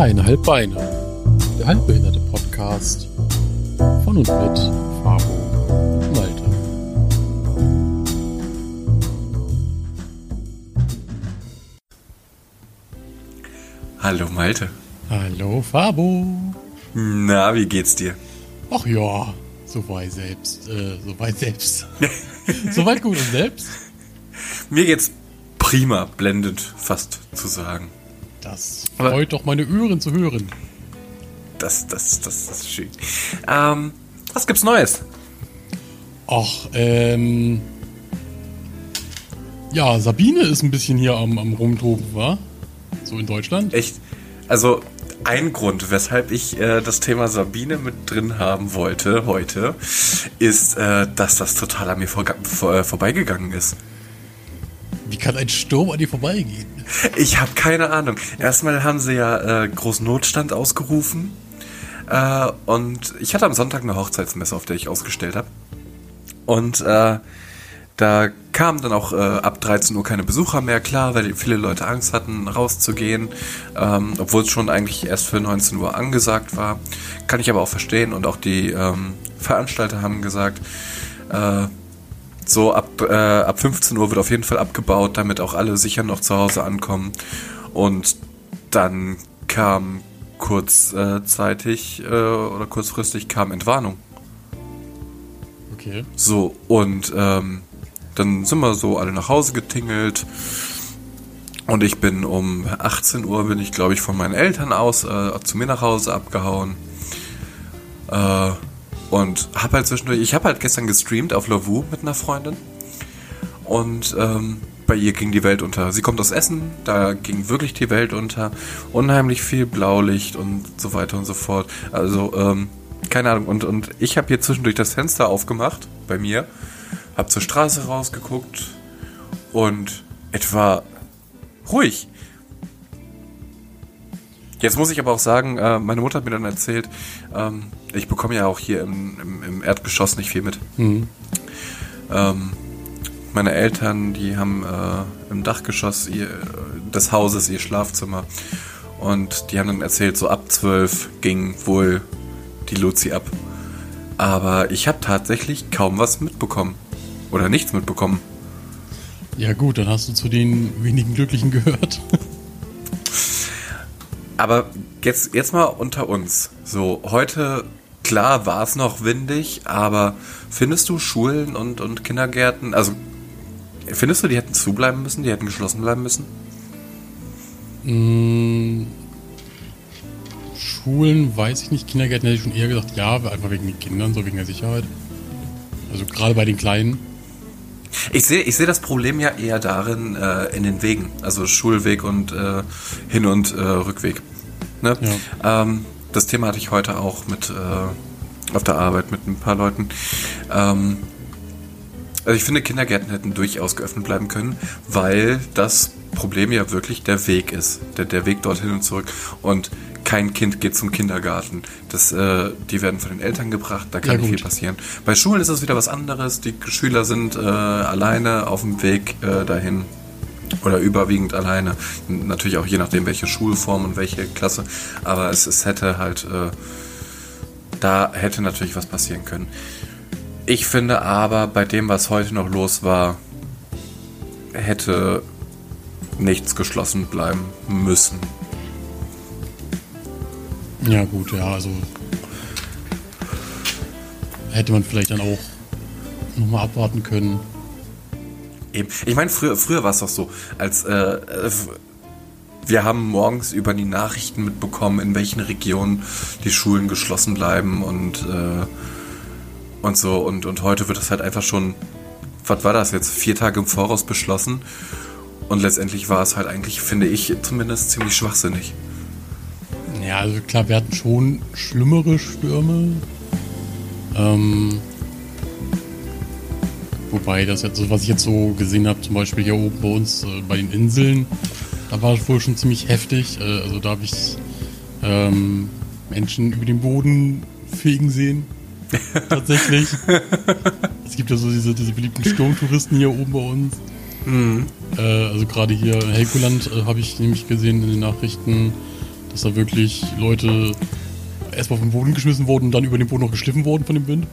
Dreieinhalb Beine. Der halbbehinderte Podcast von und mit Fabo und Malte. Hallo Malte. Hallo Fabo. Na, wie geht's dir? Ach ja, soweit selbst. Äh, soweit selbst. soweit gut und selbst? Mir geht's prima, blendend fast zu sagen. Das freut Aber doch meine Ohren zu hören. Das, das, das, das ist schön. Ähm, was gibt's Neues? Ach, ähm. Ja, Sabine ist ein bisschen hier am, am Rumtoben, wa? So in Deutschland. Echt? Also, ein Grund, weshalb ich äh, das Thema Sabine mit drin haben wollte heute, ist, äh, dass das total an mir vor, vor, äh, vorbeigegangen ist. Wie kann ein Sturm an dir vorbeigehen? Ich habe keine Ahnung. Erstmal haben sie ja äh, großen Notstand ausgerufen. Äh, und ich hatte am Sonntag eine Hochzeitsmesse, auf der ich ausgestellt habe. Und äh, da kamen dann auch äh, ab 13 Uhr keine Besucher mehr, klar, weil viele Leute Angst hatten, rauszugehen, ähm, obwohl es schon eigentlich erst für 19 Uhr angesagt war. Kann ich aber auch verstehen und auch die ähm, Veranstalter haben gesagt, äh, so ab, äh, ab 15 Uhr wird auf jeden Fall abgebaut, damit auch alle sicher noch zu Hause ankommen. Und dann kam kurzzeitig äh, oder kurzfristig kam Entwarnung. Okay. So, und ähm, dann sind wir so alle nach Hause getingelt. Und ich bin um 18 Uhr, bin ich glaube ich von meinen Eltern aus äh, zu mir nach Hause abgehauen. Äh, und habe halt zwischendurch, ich habe halt gestern gestreamt auf Lavu mit einer Freundin. Und ähm, bei ihr ging die Welt unter. Sie kommt aus Essen, da ging wirklich die Welt unter. Unheimlich viel Blaulicht und so weiter und so fort. Also, ähm, keine Ahnung. Und, und ich habe hier zwischendurch das Fenster aufgemacht bei mir, habe zur Straße rausgeguckt und etwa ruhig. Jetzt muss ich aber auch sagen, äh, meine Mutter hat mir dann erzählt, ähm, ich bekomme ja auch hier im, im, im Erdgeschoss nicht viel mit. Mhm. Ähm, meine Eltern, die haben äh, im Dachgeschoss ihr, des Hauses ihr Schlafzimmer. Und die haben dann erzählt, so ab zwölf ging wohl die Luzi ab. Aber ich habe tatsächlich kaum was mitbekommen. Oder nichts mitbekommen. Ja gut, dann hast du zu den wenigen Glücklichen gehört. Aber jetzt, jetzt mal unter uns. So, heute klar war es noch windig, aber findest du Schulen und, und Kindergärten, also findest du, die hätten zubleiben müssen, die hätten geschlossen bleiben müssen? Mmh, Schulen weiß ich nicht, Kindergärten hätte ich schon eher gesagt, ja, einfach wegen den Kindern, so wegen der Sicherheit. Also gerade bei den Kleinen. Ich sehe ich seh das Problem ja eher darin, äh, in den Wegen, also Schulweg und äh, Hin- und äh, Rückweg. Ne? Ja. Ähm, das Thema hatte ich heute auch mit äh, auf der Arbeit mit ein paar Leuten. Ähm, also ich finde, Kindergärten hätten durchaus geöffnet bleiben können, weil das Problem ja wirklich der Weg ist. Der, der Weg dorthin und zurück. Und kein Kind geht zum Kindergarten. Das, äh, die werden von den Eltern gebracht, da kann ja, nicht viel passieren. Bei Schulen ist es wieder was anderes. Die Schüler sind äh, alleine auf dem Weg äh, dahin. Oder überwiegend alleine. Natürlich auch je nachdem, welche Schulform und welche Klasse. Aber es, es hätte halt, äh, da hätte natürlich was passieren können. Ich finde aber, bei dem, was heute noch los war, hätte nichts geschlossen bleiben müssen. Ja, gut, ja, also hätte man vielleicht dann auch nochmal abwarten können. Eben. Ich meine, früher, früher war es doch so, als äh, wir haben morgens über die Nachrichten mitbekommen, in welchen Regionen die Schulen geschlossen bleiben und, äh, und so. Und, und heute wird das halt einfach schon, was war das jetzt, vier Tage im Voraus beschlossen. Und letztendlich war es halt eigentlich, finde ich, zumindest ziemlich schwachsinnig. Ja, also klar, wir hatten schon schlimmere Stürme. Ähm, wobei das jetzt, was ich jetzt so gesehen habe, zum Beispiel hier oben bei uns äh, bei den Inseln, da war es wohl schon ziemlich heftig. Äh, also da habe ich ähm, Menschen über den Boden fegen sehen. Tatsächlich. es gibt ja so diese, diese beliebten Sturmtouristen hier oben bei uns. Mhm. Äh, also gerade hier in Helgoland äh, habe ich nämlich gesehen in den Nachrichten, dass da wirklich Leute erstmal vom Boden geschmissen wurden und dann über den Boden noch geschliffen wurden von dem Wind.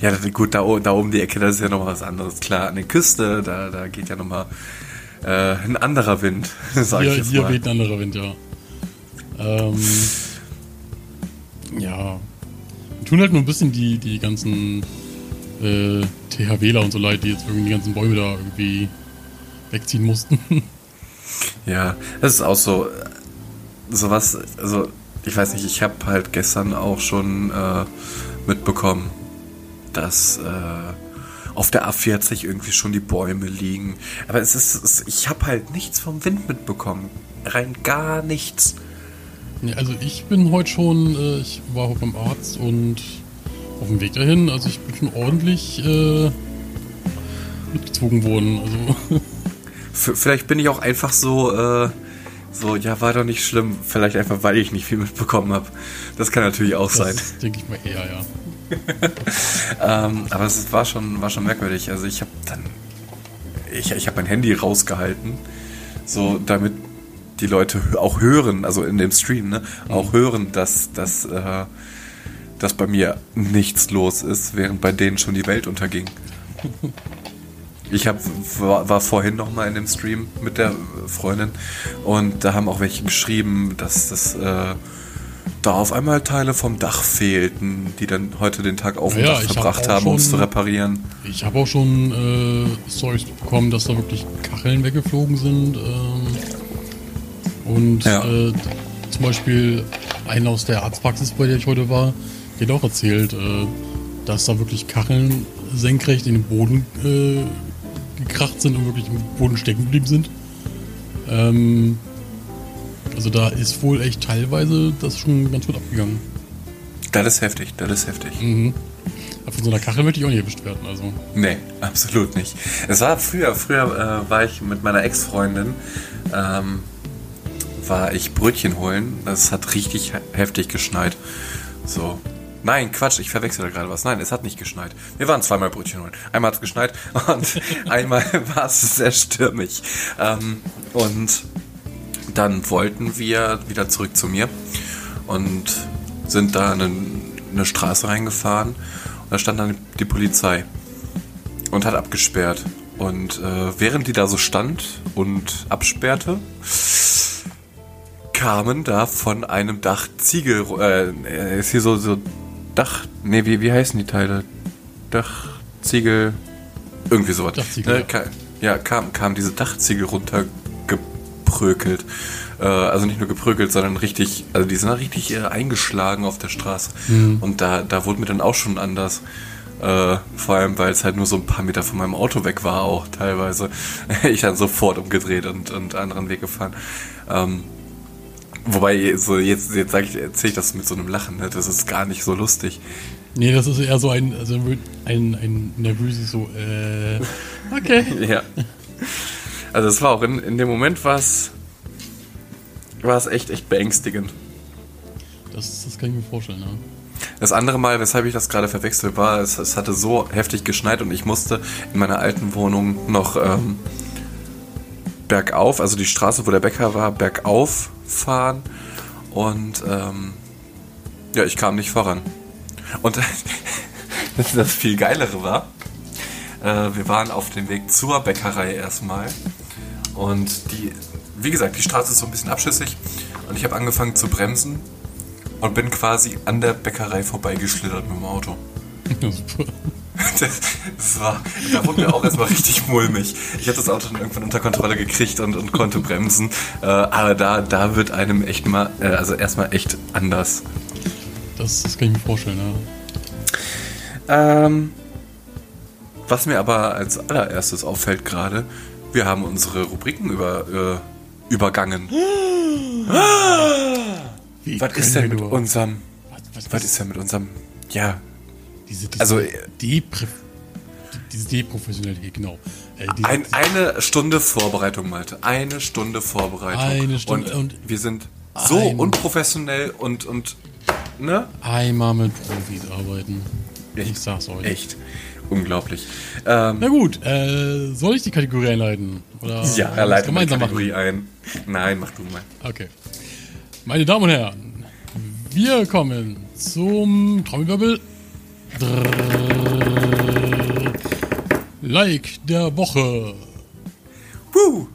Ja, gut, da, da oben die Ecke, das ist ja nochmal was anderes. Klar, an der Küste, da, da geht ja nochmal äh, ein anderer Wind, sag hier, ich jetzt Hier mal. weht ein anderer Wind, ja. Ähm, ja. Wir tun halt nur ein bisschen die, die ganzen äh, THWler und so leid, die jetzt irgendwie die ganzen Bäume da irgendwie wegziehen mussten. Ja, das ist auch so sowas, also ich weiß nicht, ich habe halt gestern auch schon äh, mitbekommen, dass äh, auf der A40 irgendwie schon die Bäume liegen. Aber es ist, es, ich habe halt nichts vom Wind mitbekommen. Rein gar nichts. Ja, also ich bin heute schon, äh, ich war auch beim Arzt und auf dem Weg dahin, also ich bin schon ordentlich äh, mitgezogen worden. Also. Vielleicht bin ich auch einfach so, äh, so, ja, war doch nicht schlimm. Vielleicht einfach, weil ich nicht viel mitbekommen habe. Das kann natürlich auch das sein. denke ich mal eher, ja. ähm, aber es war schon, war schon merkwürdig. Also ich habe dann, ich, ich habe mein Handy rausgehalten, so damit die Leute auch hören, also in dem Stream, ne, auch mhm. hören, dass, dass, äh, dass bei mir nichts los ist, während bei denen schon die Welt unterging. Ich hab, war, war vorhin noch mal in dem Stream mit der Freundin und da haben auch welche geschrieben, dass das äh, da auf einmal Teile vom Dach fehlten, die dann heute den Tag auf dem ja, Dach verbracht hab haben, um es zu reparieren. Ich habe auch schon äh, Stories bekommen, dass da wirklich Kacheln weggeflogen sind. Ähm, und ja. äh, zum Beispiel einer aus der Arztpraxis, bei der ich heute war, der hat auch erzählt, äh, dass da wirklich Kacheln senkrecht in den Boden äh, gekracht sind und wirklich im Boden stecken geblieben sind. Ähm, also da ist wohl echt teilweise das schon ganz gut abgegangen. Das ist heftig, das ist heftig. Mhm. Aber von so einer Kachel möchte ich auch nicht erwischt werden. Also. Nee, absolut nicht. Es war früher, früher äh, war ich mit meiner Ex-Freundin, ähm, war ich Brötchen holen. Das hat richtig heftig geschneit. So, Nein, Quatsch, ich verwechsel da gerade was. Nein, es hat nicht geschneit. Wir waren zweimal Brötchen holen. Einmal hat es geschneit und einmal war es sehr stürmig. Ähm, und dann wollten wir wieder zurück zu mir und sind da in eine, eine Straße reingefahren. Und da stand dann die Polizei und hat abgesperrt. Und äh, während die da so stand und absperrte, kamen da von einem Dach Ziegel, äh, ist hier so, so Dach. Ne, wie, wie heißen die Teile? Dach, Ziegel, irgendwie sowas. Dachziegel. Ne, ja, kam, kam diese Dachziegel runtergeprökelt. Äh, also nicht nur geprökelt, sondern richtig, also die sind da richtig äh, eingeschlagen auf der Straße. Mhm. Und da, da wurde mir dann auch schon anders. Äh, vor allem, weil es halt nur so ein paar Meter von meinem Auto weg war, auch teilweise. ich dann sofort umgedreht und, und anderen Weg gefahren. Ähm, Wobei, so jetzt, jetzt sage ich, erzähle ich das mit so einem Lachen, ne? das ist gar nicht so lustig. Nee, das ist eher so ein, also ein, ein nervöses so, äh, okay. ja. Also es war auch in, in dem Moment war es war es echt, echt beängstigend. Das, das kann ich mir vorstellen, ja. Das andere Mal, weshalb ich das gerade verwechselt war, es, es hatte so heftig geschneit und ich musste in meiner alten Wohnung noch ähm, bergauf, also die Straße, wo der Bäcker war, bergauf fahren und ähm, ja, ich kam nicht voran. Und das, das viel geilere war, äh, wir waren auf dem Weg zur Bäckerei erstmal und die, wie gesagt, die Straße ist so ein bisschen abschüssig und ich habe angefangen zu bremsen und bin quasi an der Bäckerei vorbeigeschlittert mit dem Auto. Super. Das, das, war, da wurde mir auch erstmal richtig mulmig. Ich habe das Auto dann irgendwann unter Kontrolle gekriegt und, und konnte bremsen. Äh, aber da, da wird einem echt mal, äh, also erstmal echt anders. Das, das kann ich mir vorstellen, ja. Ähm, was mir aber als allererstes auffällt gerade, wir haben unsere Rubriken über, äh, übergangen. Wie was ist denn mit unserem. Was, was, was, was ist denn mit unserem. Ja, diese, diese also, Depre diese Deprofessionalität, genau. Äh, ein, eine Stunde Vorbereitung, Malte. Eine Stunde Vorbereitung. Eine Stunde. Und, und wir sind so unprofessionell und, und, ne? Einmal mit Profis arbeiten. Echt, ich sag's euch. Echt. Unglaublich. Ähm, Na gut, äh, soll ich die Kategorie einleiten? Oder ja, er leitet die Kategorie machen? ein. Nein, mach du mal. Okay. Meine Damen und Herren, wir kommen zum Trommelwirbel. Like der Woche. Woo.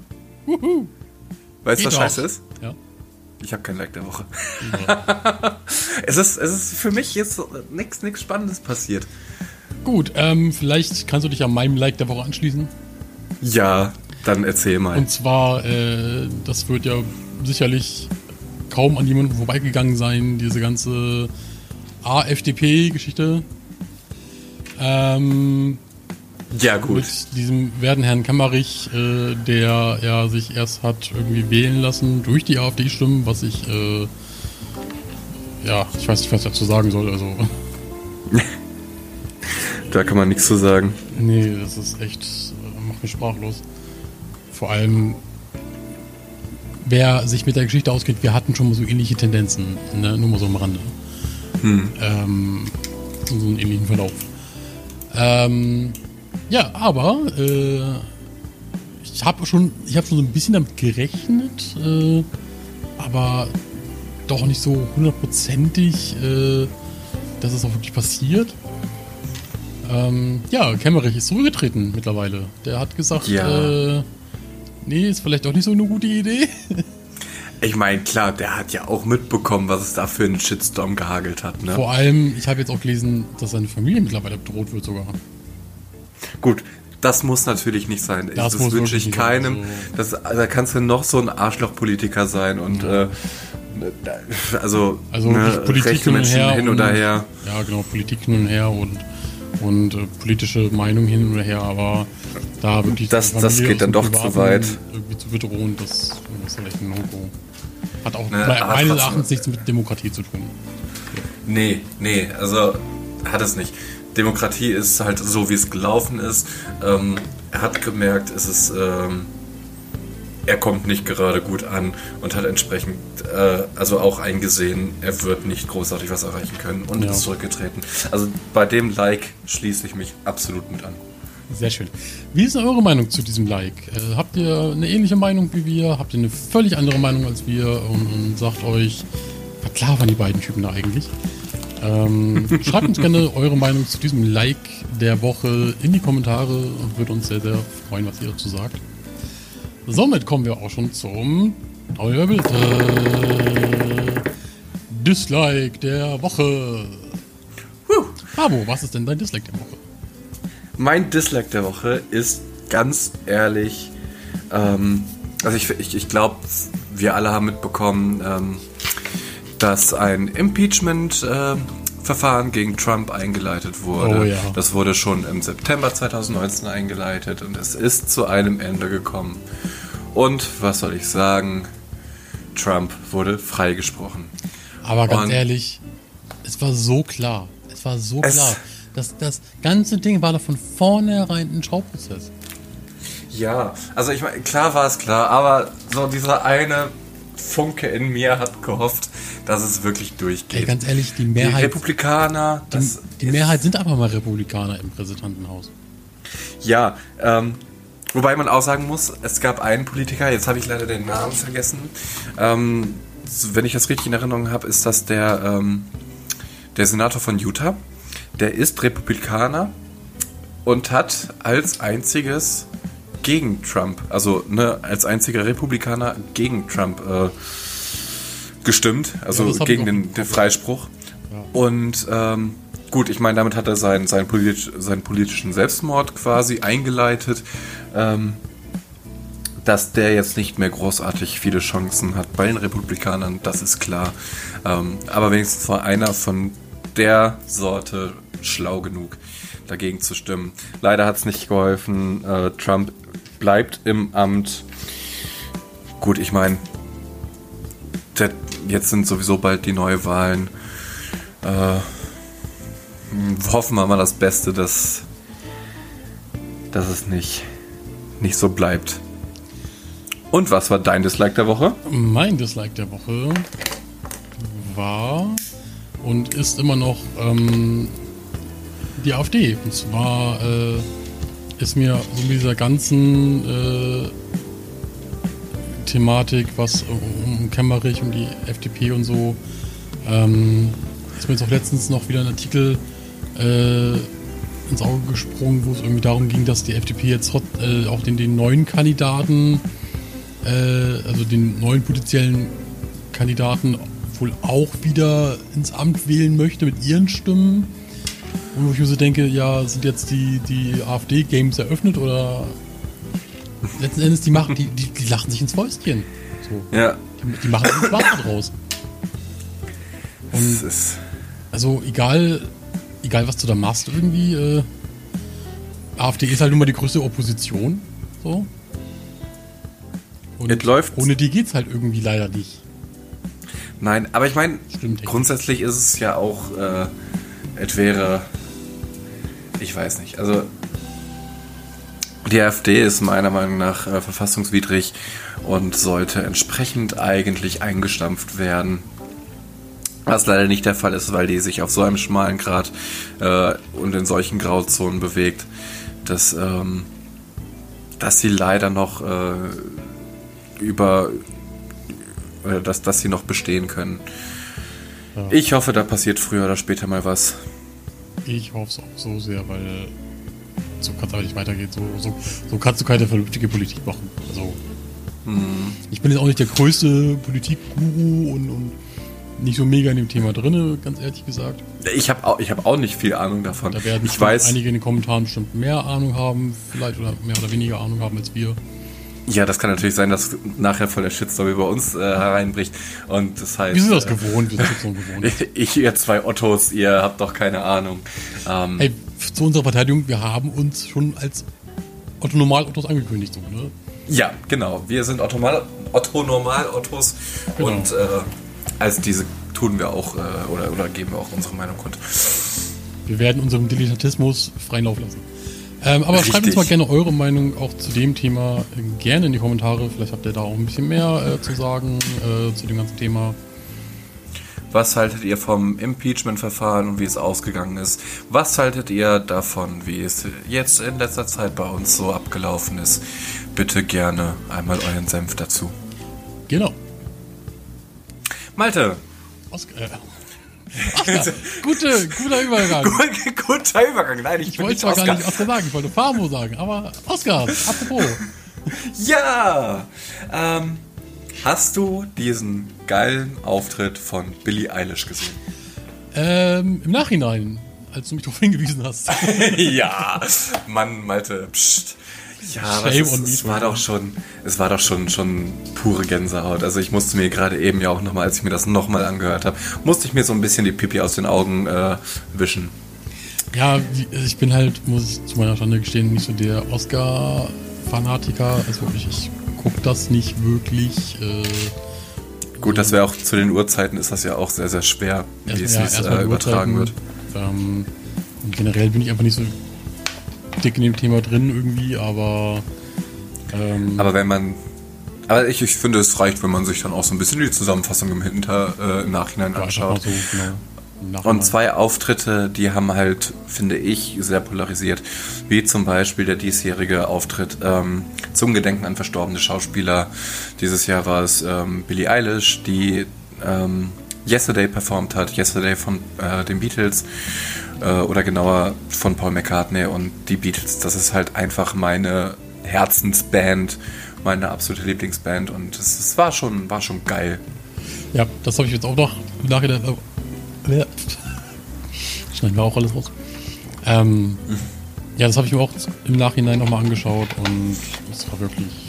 Wuhu. Weißt du, was scheiße ist? Ja. Ich habe kein Like der Woche. Ja. es, ist, es ist für mich jetzt nichts nix Spannendes passiert. Gut, ähm, vielleicht kannst du dich an meinem Like der Woche anschließen. Ja, dann erzähl mal. Und zwar, äh, das wird ja sicherlich kaum an jemanden vorbeigegangen sein, diese ganze AFDP-Geschichte. Ähm, ja, gut. Mit diesem werten Herrn Kammerich, äh, der ja sich erst hat irgendwie wählen lassen durch die AfD-Stimmen, was ich, äh, ja, ich weiß nicht, was ich dazu sagen soll, also. da kann man nichts zu sagen. Nee, das ist echt, äh, macht mich sprachlos. Vor allem, wer sich mit der Geschichte ausgeht, wir hatten schon mal so ähnliche Tendenzen, ne? nur mal so am Rande. Hm. Ähm, so einen ähnlichen Verlauf. Ähm, ja, aber äh, ich habe schon, ich habe schon so ein bisschen damit gerechnet, äh, aber doch nicht so hundertprozentig, äh, dass es auch wirklich passiert. Ähm, ja, Kemmerich ist zurückgetreten mittlerweile. Der hat gesagt, ja. äh, nee, ist vielleicht auch nicht so eine gute Idee. Ich meine, klar, der hat ja auch mitbekommen, was es da für einen Shitstorm gehagelt hat. Ne? Vor allem, ich habe jetzt auch gelesen, dass seine Familie mittlerweile bedroht wird sogar. Gut, das muss natürlich nicht sein. Das, das wünsche ich keinem. Also das, da kannst du noch so ein Arschlochpolitiker sein und ja. äh, also, also ne, Politik hin und her hin oder her. Ja, genau, Politik hin und her und und äh, politische Meinung hin und her, aber da wirklich das, das geht dann doch zu weit. Irgendwie zu bedrohen, das, das ist vielleicht ein No-Go. Hat auch ne, meines Erachtens nichts mit Demokratie zu tun. Nee, nee, also hat es nicht. Demokratie ist halt so, wie es gelaufen ist. Ähm, er hat gemerkt, es ist, ähm, er kommt nicht gerade gut an und hat entsprechend äh, also auch eingesehen, er wird nicht großartig was erreichen können und ja. ist zurückgetreten. Also bei dem Like schließe ich mich absolut mit an. Sehr schön. Wie ist eure Meinung zu diesem Like? Äh, habt ihr eine ähnliche Meinung wie wir? Habt ihr eine völlig andere Meinung als wir? Und, und sagt euch, was labern die beiden Typen da eigentlich? Ähm, schreibt uns gerne eure Meinung zu diesem Like der Woche in die Kommentare. Würde uns sehr, sehr freuen, was ihr dazu sagt. Somit kommen wir auch schon zum. Dislike der Woche. Huh. Abo, was ist denn dein Dislike der Woche? Mein Dislike der Woche ist ganz ehrlich, ähm, also ich, ich, ich glaube, wir alle haben mitbekommen, ähm, dass ein Impeachment-Verfahren äh, gegen Trump eingeleitet wurde. Oh, ja. Das wurde schon im September 2019 eingeleitet und es ist zu einem Ende gekommen. Und was soll ich sagen? Trump wurde freigesprochen. Aber ganz und ehrlich, es war so klar. Es war so klar. Das, das ganze Ding war doch von vornherein ein Schauprozess. Ja, also ich meine, klar war es klar, aber so dieser eine Funke in mir hat gehofft, dass es wirklich durchgeht. Ey, ganz ehrlich, die Mehrheit. Die Republikaner. Die, die Mehrheit sind einfach mal Republikaner im Präsidentenhaus. Ja, ähm, wobei man auch sagen muss, es gab einen Politiker, jetzt habe ich leider den Namen vergessen. Ähm, wenn ich das richtig in Erinnerung habe, ist das der, ähm, der Senator von Utah. Der ist Republikaner und hat als einziges gegen Trump, also ne, als einziger Republikaner gegen Trump äh, gestimmt, also ja, gegen den, den, Freispruch. Ja. Und ähm, gut, ich meine, damit hat er seinen, seinen, politisch, seinen politischen Selbstmord quasi eingeleitet. Ähm, dass der jetzt nicht mehr großartig viele Chancen hat bei den Republikanern, das ist klar. Ähm, aber wenigstens war einer von der Sorte schlau genug, dagegen zu stimmen. Leider hat es nicht geholfen. Äh, Trump bleibt im Amt. Gut, ich meine, jetzt sind sowieso bald die Neuwahlen. Äh, hoffen wir mal das Beste, dass, dass es nicht, nicht so bleibt. Und was war dein Dislike der Woche? Mein Dislike der Woche war und ist immer noch ähm, die AfD. Und zwar äh, ist mir so mit dieser ganzen äh, Thematik, was um Kemmerich und die FDP und so. Ähm, ist mir jetzt auch letztens noch wieder ein Artikel äh, ins Auge gesprungen, wo es irgendwie darum ging, dass die FDP jetzt äh, auch den, den neuen Kandidaten, äh, also den neuen potenziellen Kandidaten wohl auch wieder ins Amt wählen möchte mit ihren Stimmen. Und wo ich mir so denke, ja, sind jetzt die, die AfD-Games eröffnet oder letzten Endes, die machen, die, die, die lachen sich ins Fäustchen. So. Ja. Die, die machen sich Spaß draus. Und also egal, egal was du da machst, irgendwie, äh, AfD ist halt nun mal die größte Opposition. So. Und läuft. ohne die geht's halt irgendwie leider nicht. Nein, aber ich meine, grundsätzlich ist es ja auch, äh, es wäre, ich weiß nicht, also die AfD ist meiner Meinung nach äh, verfassungswidrig und sollte entsprechend eigentlich eingestampft werden. Was leider nicht der Fall ist, weil die sich auf so einem schmalen Grad äh, und in solchen Grauzonen bewegt, dass, ähm, dass sie leider noch äh, über oder dass, dass sie noch bestehen können. Ja. Ich hoffe, da passiert früher oder später mal was. Ich hoffe es auch so sehr, weil so kann es aber nicht weitergehen. So, so, so, kannst du keine vernünftige Politik machen. Also, hm. Ich bin jetzt auch nicht der größte Politikguru und, und nicht so mega in dem Thema drin, ganz ehrlich gesagt. Ich habe auch, hab auch nicht viel Ahnung davon. Da werden ich weiß, einige in den Kommentaren bestimmt mehr Ahnung haben, vielleicht oder mehr oder weniger Ahnung haben als wir. Ja, das kann natürlich sein, dass nachher voll der Shitstorm über uns äh, hereinbricht. Und das heißt. Wir sind das äh, gewohnt, wir sind Shitstorm gewohnt. ich, ihr zwei Ottos, ihr habt doch keine Ahnung. Ähm, hey, zu unserer Verteidigung, wir haben uns schon als Otto Normal Ottos angekündigt, so, ne? Ja, genau. Wir sind Otto Normal, Otto Normal Ottos genau. und äh, als diese tun wir auch äh, oder, oder geben wir auch unsere Meinung kund. Wir werden unserem Dilettantismus freien Lauf lassen. Ähm, aber Richtig. schreibt uns mal gerne eure Meinung auch zu dem Thema gerne in die Kommentare. Vielleicht habt ihr da auch ein bisschen mehr äh, zu sagen äh, zu dem ganzen Thema. Was haltet ihr vom Impeachment-Verfahren und wie es ausgegangen ist? Was haltet ihr davon, wie es jetzt in letzter Zeit bei uns so abgelaufen ist? Bitte gerne einmal euren Senf dazu. Genau. Malte. Oscar, äh, Oscar, gute, guter Übergang. guter Übergang. Nein, ich, ich wollte zwar gar nicht Oscar sagen, ich wollte Famo sagen, aber Oscar, apropos. ja, ähm, hast du diesen geilen Auftritt von Billie Eilish gesehen? Ähm, im Nachhinein, als du mich darauf hingewiesen hast. ja, Mann, Malte, pst. Ja, aber es, es, war doch schon, es war doch schon, schon pure Gänsehaut. Also ich musste mir gerade eben ja auch nochmal, als ich mir das nochmal angehört habe, musste ich mir so ein bisschen die Pipi aus den Augen äh, wischen. Ja, ich bin halt, muss ich zu meiner Schande gestehen, nicht so der Oscar-Fanatiker. Also wirklich, ich gucke das nicht wirklich. Äh, Gut, das wäre auch zu den Uhrzeiten ist das ja auch sehr, sehr schwer, wie es, ja, äh, übertragen wird. Ähm, generell bin ich einfach nicht so dick in dem Thema drin irgendwie, aber. Ähm, aber wenn man. Aber ich, ich finde, es reicht, wenn man sich dann auch so ein bisschen die Zusammenfassung im Hinter, äh, im Nachhinein anschaut. So, genau. Und zwei Auftritte, die haben halt, finde ich, sehr polarisiert. Wie zum Beispiel der diesjährige Auftritt ähm, zum Gedenken an verstorbene Schauspieler. Dieses Jahr war es ähm, Billie Eilish, die ähm, Yesterday performt hat, Yesterday von äh, den Beatles äh, oder genauer von Paul McCartney und die Beatles. Das ist halt einfach meine Herzensband, meine absolute Lieblingsband und es, war, schon, war schon geil. Ja, das habe ich jetzt auch noch im Nachhinein. Äh, schneiden wir auch alles raus. Ähm, mhm. Ja, das habe ich mir auch im Nachhinein nochmal angeschaut und es war wirklich.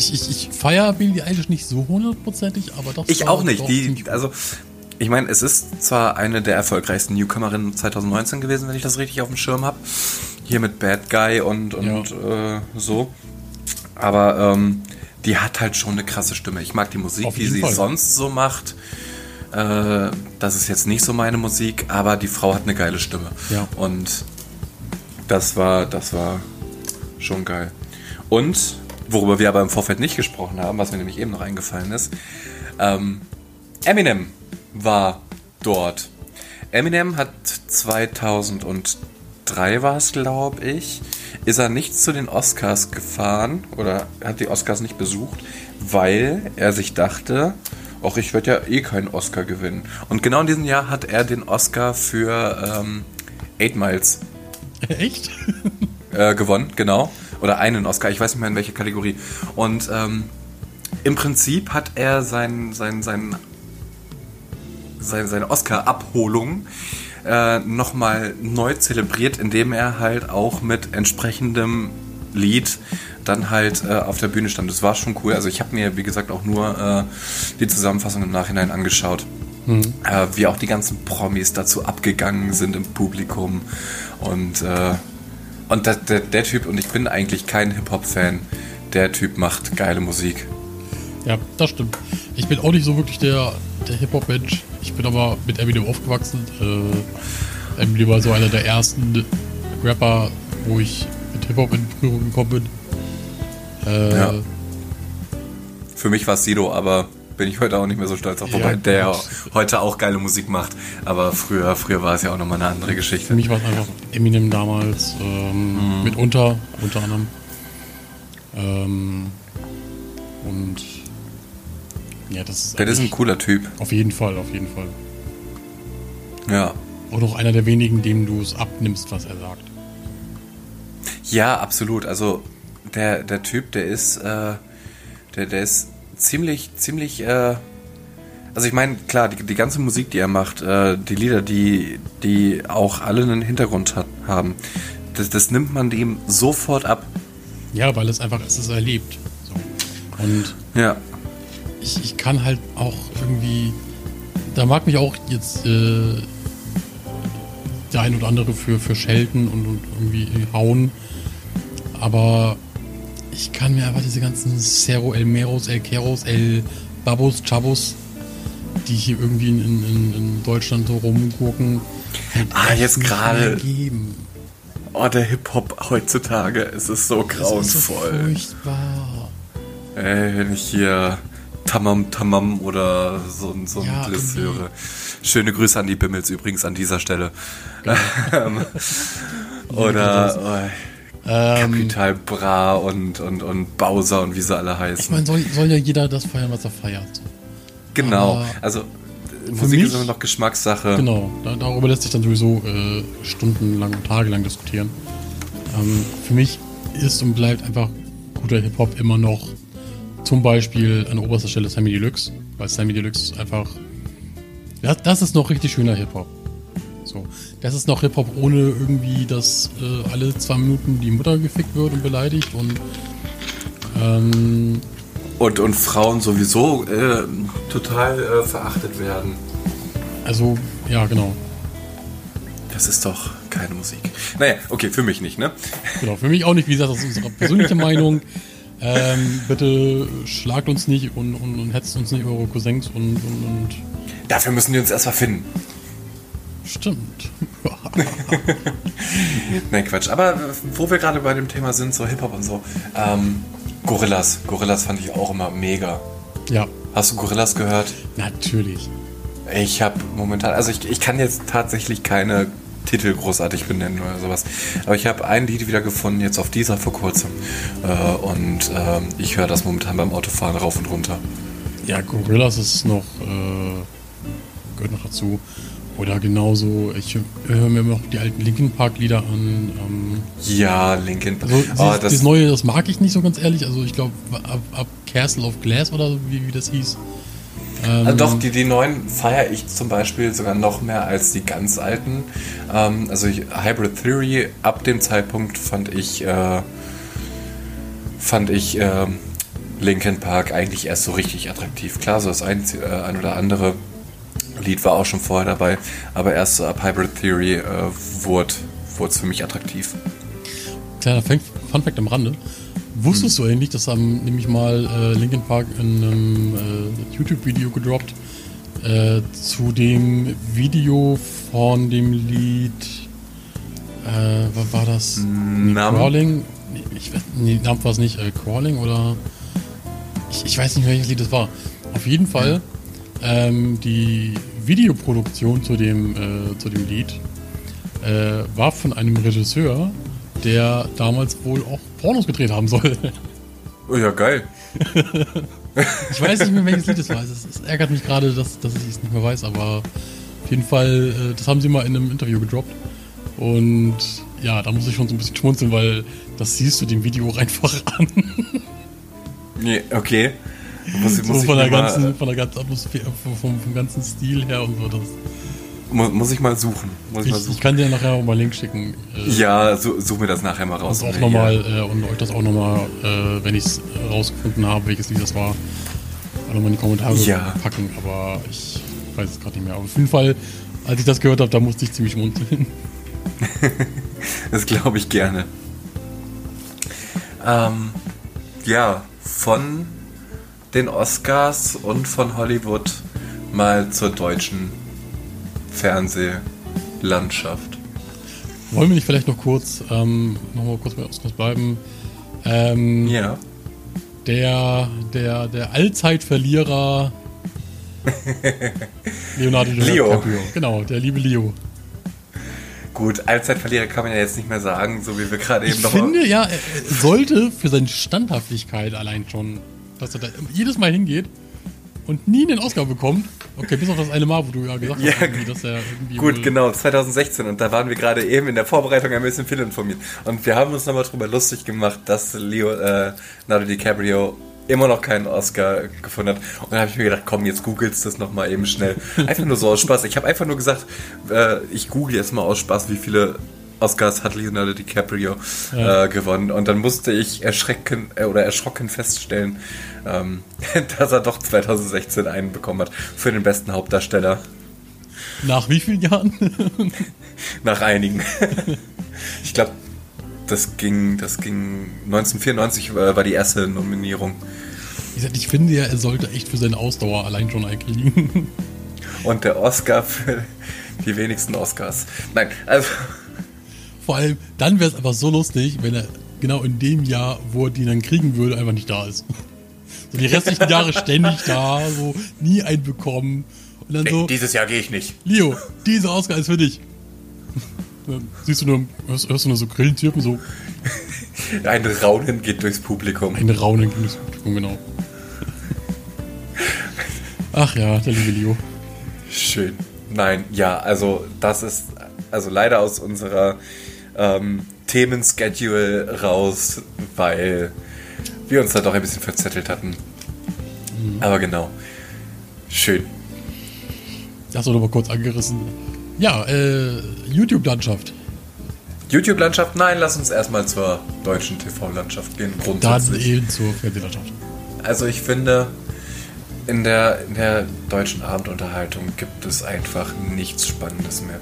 Ich, ich, ich feiere Billie Eilish nicht so hundertprozentig, aber doch. Ich auch nicht. Die, also ich meine, es ist zwar eine der erfolgreichsten Newcomerinnen 2019 gewesen, wenn ich das richtig auf dem Schirm habe. Hier mit Bad Guy und, und ja. äh, so. Aber ähm, die hat halt schon eine krasse Stimme. Ich mag die Musik, die sie Fall. sonst so macht. Äh, das ist jetzt nicht so meine Musik, aber die Frau hat eine geile Stimme. Ja. Und das war, das war schon geil. Und worüber wir aber im Vorfeld nicht gesprochen haben, was mir nämlich eben noch eingefallen ist, ähm, Eminem war dort. Eminem hat 2013 2003 war es, glaube ich, ist er nicht zu den Oscars gefahren oder hat die Oscars nicht besucht, weil er sich dachte, ach, ich werde ja eh keinen Oscar gewinnen. Und genau in diesem Jahr hat er den Oscar für ähm, Eight Miles. Echt? äh, gewonnen, genau. Oder einen Oscar, ich weiß nicht mehr in welcher Kategorie. Und ähm, im Prinzip hat er sein, sein, sein, sein, seine Oscar-Abholung äh, nochmal neu zelebriert, indem er halt auch mit entsprechendem Lied dann halt äh, auf der Bühne stand. Das war schon cool. Also ich habe mir, wie gesagt, auch nur äh, die Zusammenfassung im Nachhinein angeschaut. Mhm. Äh, wie auch die ganzen Promis dazu abgegangen sind im Publikum. Und, äh, und der, der, der Typ, und ich bin eigentlich kein Hip-Hop-Fan, der Typ macht geile Musik. Ja, das stimmt. Ich bin auch nicht so wirklich der, der Hip-Hop-Mensch. Ich bin aber mit Eminem aufgewachsen. Äh, Eminem war so einer der ersten Rapper, wo ich mit Hip-Hop in Berührung gekommen bin. Äh, ja. Für mich war es Sido, aber bin ich heute auch nicht mehr so stolz auf, wobei ja, der heute auch geile Musik macht. Aber früher, früher war es ja auch nochmal eine andere Geschichte. Für mich war es einfach Eminem damals, ähm, mhm. mitunter, unter anderem. Ähm, und ja, das ist. Der ist ein cooler Typ. Auf jeden Fall, auf jeden Fall. Ja. Und auch einer der wenigen, dem du es abnimmst, was er sagt. Ja, absolut. Also der, der Typ, der ist, äh, der, der ist ziemlich, ziemlich, äh, also ich meine, klar, die, die ganze Musik, die er macht, äh, die Lieder, die, die auch alle einen Hintergrund hat, haben, das, das nimmt man dem sofort ab. Ja, weil es einfach, es ist erlebt. So. Und ja. ich, ich kann halt auch irgendwie, da mag mich auch jetzt äh, der ein oder andere für, für schelten und, und irgendwie hauen, aber ich kann mir einfach diese ganzen Cerro El Meros, El Keros, El Babos, Chabos, die hier irgendwie in, in, in Deutschland so rumgucken, halt ah, jetzt gerade Oh, der Hip-Hop heutzutage, es ist so grauenvoll. ist so furchtbar. Ey, wenn ich hier Tamam Tamam oder so, so ja, ein Bliss höre. Schöne Grüße an die Bimmels übrigens an dieser Stelle. Genau. oder oh, ähm, Capital Bra und, und, und Bowser und wie sie alle heißen. Ich meine, soll, soll ja jeder das feiern, was er feiert. Genau, Aber also Musik mich, ist immer noch Geschmackssache. Genau, da, darüber lässt sich dann sowieso äh, stundenlang und tagelang diskutieren. Ähm, für mich ist und bleibt einfach guter Hip-Hop immer noch zum Beispiel an oberster Stelle Sammy Deluxe, weil Sammy Deluxe einfach. Ja, das ist noch richtig schöner Hip-Hop. So. Das ist noch Hip-Hop ohne irgendwie, dass äh, alle zwei Minuten die Mutter gefickt wird und beleidigt und ähm, und, und Frauen sowieso äh, total äh, verachtet werden. Also, ja, genau. Das ist doch keine Musik. Naja, okay, für mich nicht, ne? Genau, für mich auch nicht. Wie gesagt, das ist unsere persönliche Meinung. Ähm, bitte schlagt uns nicht und, und, und hetzt uns nicht eure Cousins und, und, und. Dafür müssen wir uns erstmal finden. Stimmt. Nein, Quatsch. Aber wo wir gerade bei dem Thema sind, so Hip-Hop und so, ähm, Gorillas. Gorillas fand ich auch immer mega. Ja. Hast du Gorillas gehört? Natürlich. Ich habe momentan, also ich, ich kann jetzt tatsächlich keine Titel großartig benennen oder sowas. Aber ich habe ein Lied wieder gefunden, jetzt auf dieser vor kurzem. Äh, und äh, ich höre das momentan beim Autofahren rauf und runter. Ja, Gorillas ist noch, äh, gehört noch dazu. Oder genauso, ich höre mir immer noch die alten Linkin Park Lieder an. Ähm, ja, Linkin Park. Also, oh, das, das, neue, das mag ich nicht so ganz ehrlich. Also ich glaube, ab, ab, Castle of Glass oder wie, wie das hieß. Ähm, also doch, die, die neuen feiere ich zum Beispiel sogar noch mehr als die ganz alten. Ähm, also ich, Hybrid Theory, ab dem Zeitpunkt fand ich, äh, fand ich äh, Linkin Park eigentlich erst so richtig attraktiv. Klar, so das ein, äh, ein oder andere Lied war auch schon vorher dabei, aber erst so ab Hybrid Theory äh, wurde es für mich attraktiv. Kleiner Fun Fact am Rande. Wusstest hm. du eigentlich, dass haben nämlich mal äh, Linkin Park in einem äh, YouTube-Video gedroppt äh, zu dem Video von dem Lied äh, was war das? Namen? Crawling? Ich weiß, nee, Namen war es nicht. Äh, Crawling oder ich, ich, weiß nicht, welches Lied das war. Auf jeden Fall ähm, die Videoproduktion zu dem, äh, zu dem Lied äh, war von einem Regisseur, der damals wohl auch Pornos gedreht haben soll. Oh ja, geil. ich weiß nicht mehr, welches Lied es war. Es, es ärgert mich gerade, dass, dass ich es nicht mehr weiß, aber auf jeden Fall, äh, das haben sie mal in einem Interview gedroppt. Und ja, da muss ich schon so ein bisschen schmunzeln, weil das siehst du dem Video einfach an. Nee, okay. Muss, so muss von, der ganzen, von der ganzen Atmosphäre, vom, vom ganzen Stil her und so. Das, muss, muss ich mal suchen. Muss ich, ich, mal suchen. ich kann dir nachher auch mal Link schicken. Äh, ja, so, such mir das nachher mal raus. Und, auch noch mal, äh, und euch das auch nochmal, äh, wenn ich es rausgefunden habe, welches Lied das war, nochmal in die Kommentare ja. packen. Aber ich weiß es gerade nicht mehr. Aber auf jeden Fall, als ich das gehört habe, da musste ich ziemlich munzeln. das glaube ich gerne. Ähm, ja, von den Oscars und von Hollywood mal zur deutschen Fernsehlandschaft. Wollen wir nicht vielleicht noch kurz, ähm, noch mal kurz bei Oscars bleiben? Ähm, ja. Der, der, der Allzeitverlierer Leonardo DiCaprio. Genau, der liebe Leo. Gut, Allzeitverlierer kann man ja jetzt nicht mehr sagen, so wie wir gerade eben noch. Ich finde ja, er sollte für seine Standhaftigkeit allein schon, dass er da jedes Mal hingeht und nie einen Oscar bekommt. Okay, bis auf das eine Mal, wo du ja gesagt ja, hast, dass er irgendwie. Gut, genau, 2016. Und da waren wir gerade eben in der Vorbereitung ein bisschen viel informiert. Und wir haben uns nochmal drüber lustig gemacht, dass Leo, äh, Leonardo DiCaprio immer noch keinen Oscar gefunden hat. Und dann habe ich mir gedacht, komm, jetzt googelst das nochmal eben schnell. Einfach nur so aus Spaß. Ich habe einfach nur gesagt, äh, ich google jetzt mal aus Spaß, wie viele Oscars hat Leonardo DiCaprio ja. äh, gewonnen. Und dann musste ich erschrecken äh, oder erschrocken feststellen, ähm, dass er doch 2016 einen bekommen hat für den besten Hauptdarsteller. Nach wie vielen Jahren? Nach einigen. ich glaube, das ging, das ging 1994 äh, war die erste Nominierung. Ich finde ja, er sollte echt für seine Ausdauer allein schon einkriegen. Und der Oscar für die wenigsten Oscars. Nein, also. Vor allem, dann wäre es einfach so lustig, wenn er genau in dem Jahr, wo er die dann kriegen würde, einfach nicht da ist. So die restlichen Jahre ständig da, so nie einen bekommen. Und dann so. Dieses Jahr gehe ich nicht. Leo, dieser Oscar ist für dich. Dann siehst du nur, hörst, hörst du nur so Grillentürpen so. Ein Raunen geht durchs Publikum. Ein Raunen geht durchs Publikum, genau. Ach ja, der liebe Leo. Schön. Nein, ja, also das ist also leider aus unserer ähm, Themenschedule raus, weil wir uns da doch ein bisschen verzettelt hatten. Mhm. Aber genau. Schön. Das wurde aber kurz angerissen. Ja, äh, YouTube-Landschaft. YouTube-Landschaft? Nein, lass uns erstmal zur deutschen TV-Landschaft gehen. Grundsätzlich. Dann eben zur Fernsehlandschaft. Also ich finde, in der, in der deutschen Abendunterhaltung gibt es einfach nichts Spannendes mehr.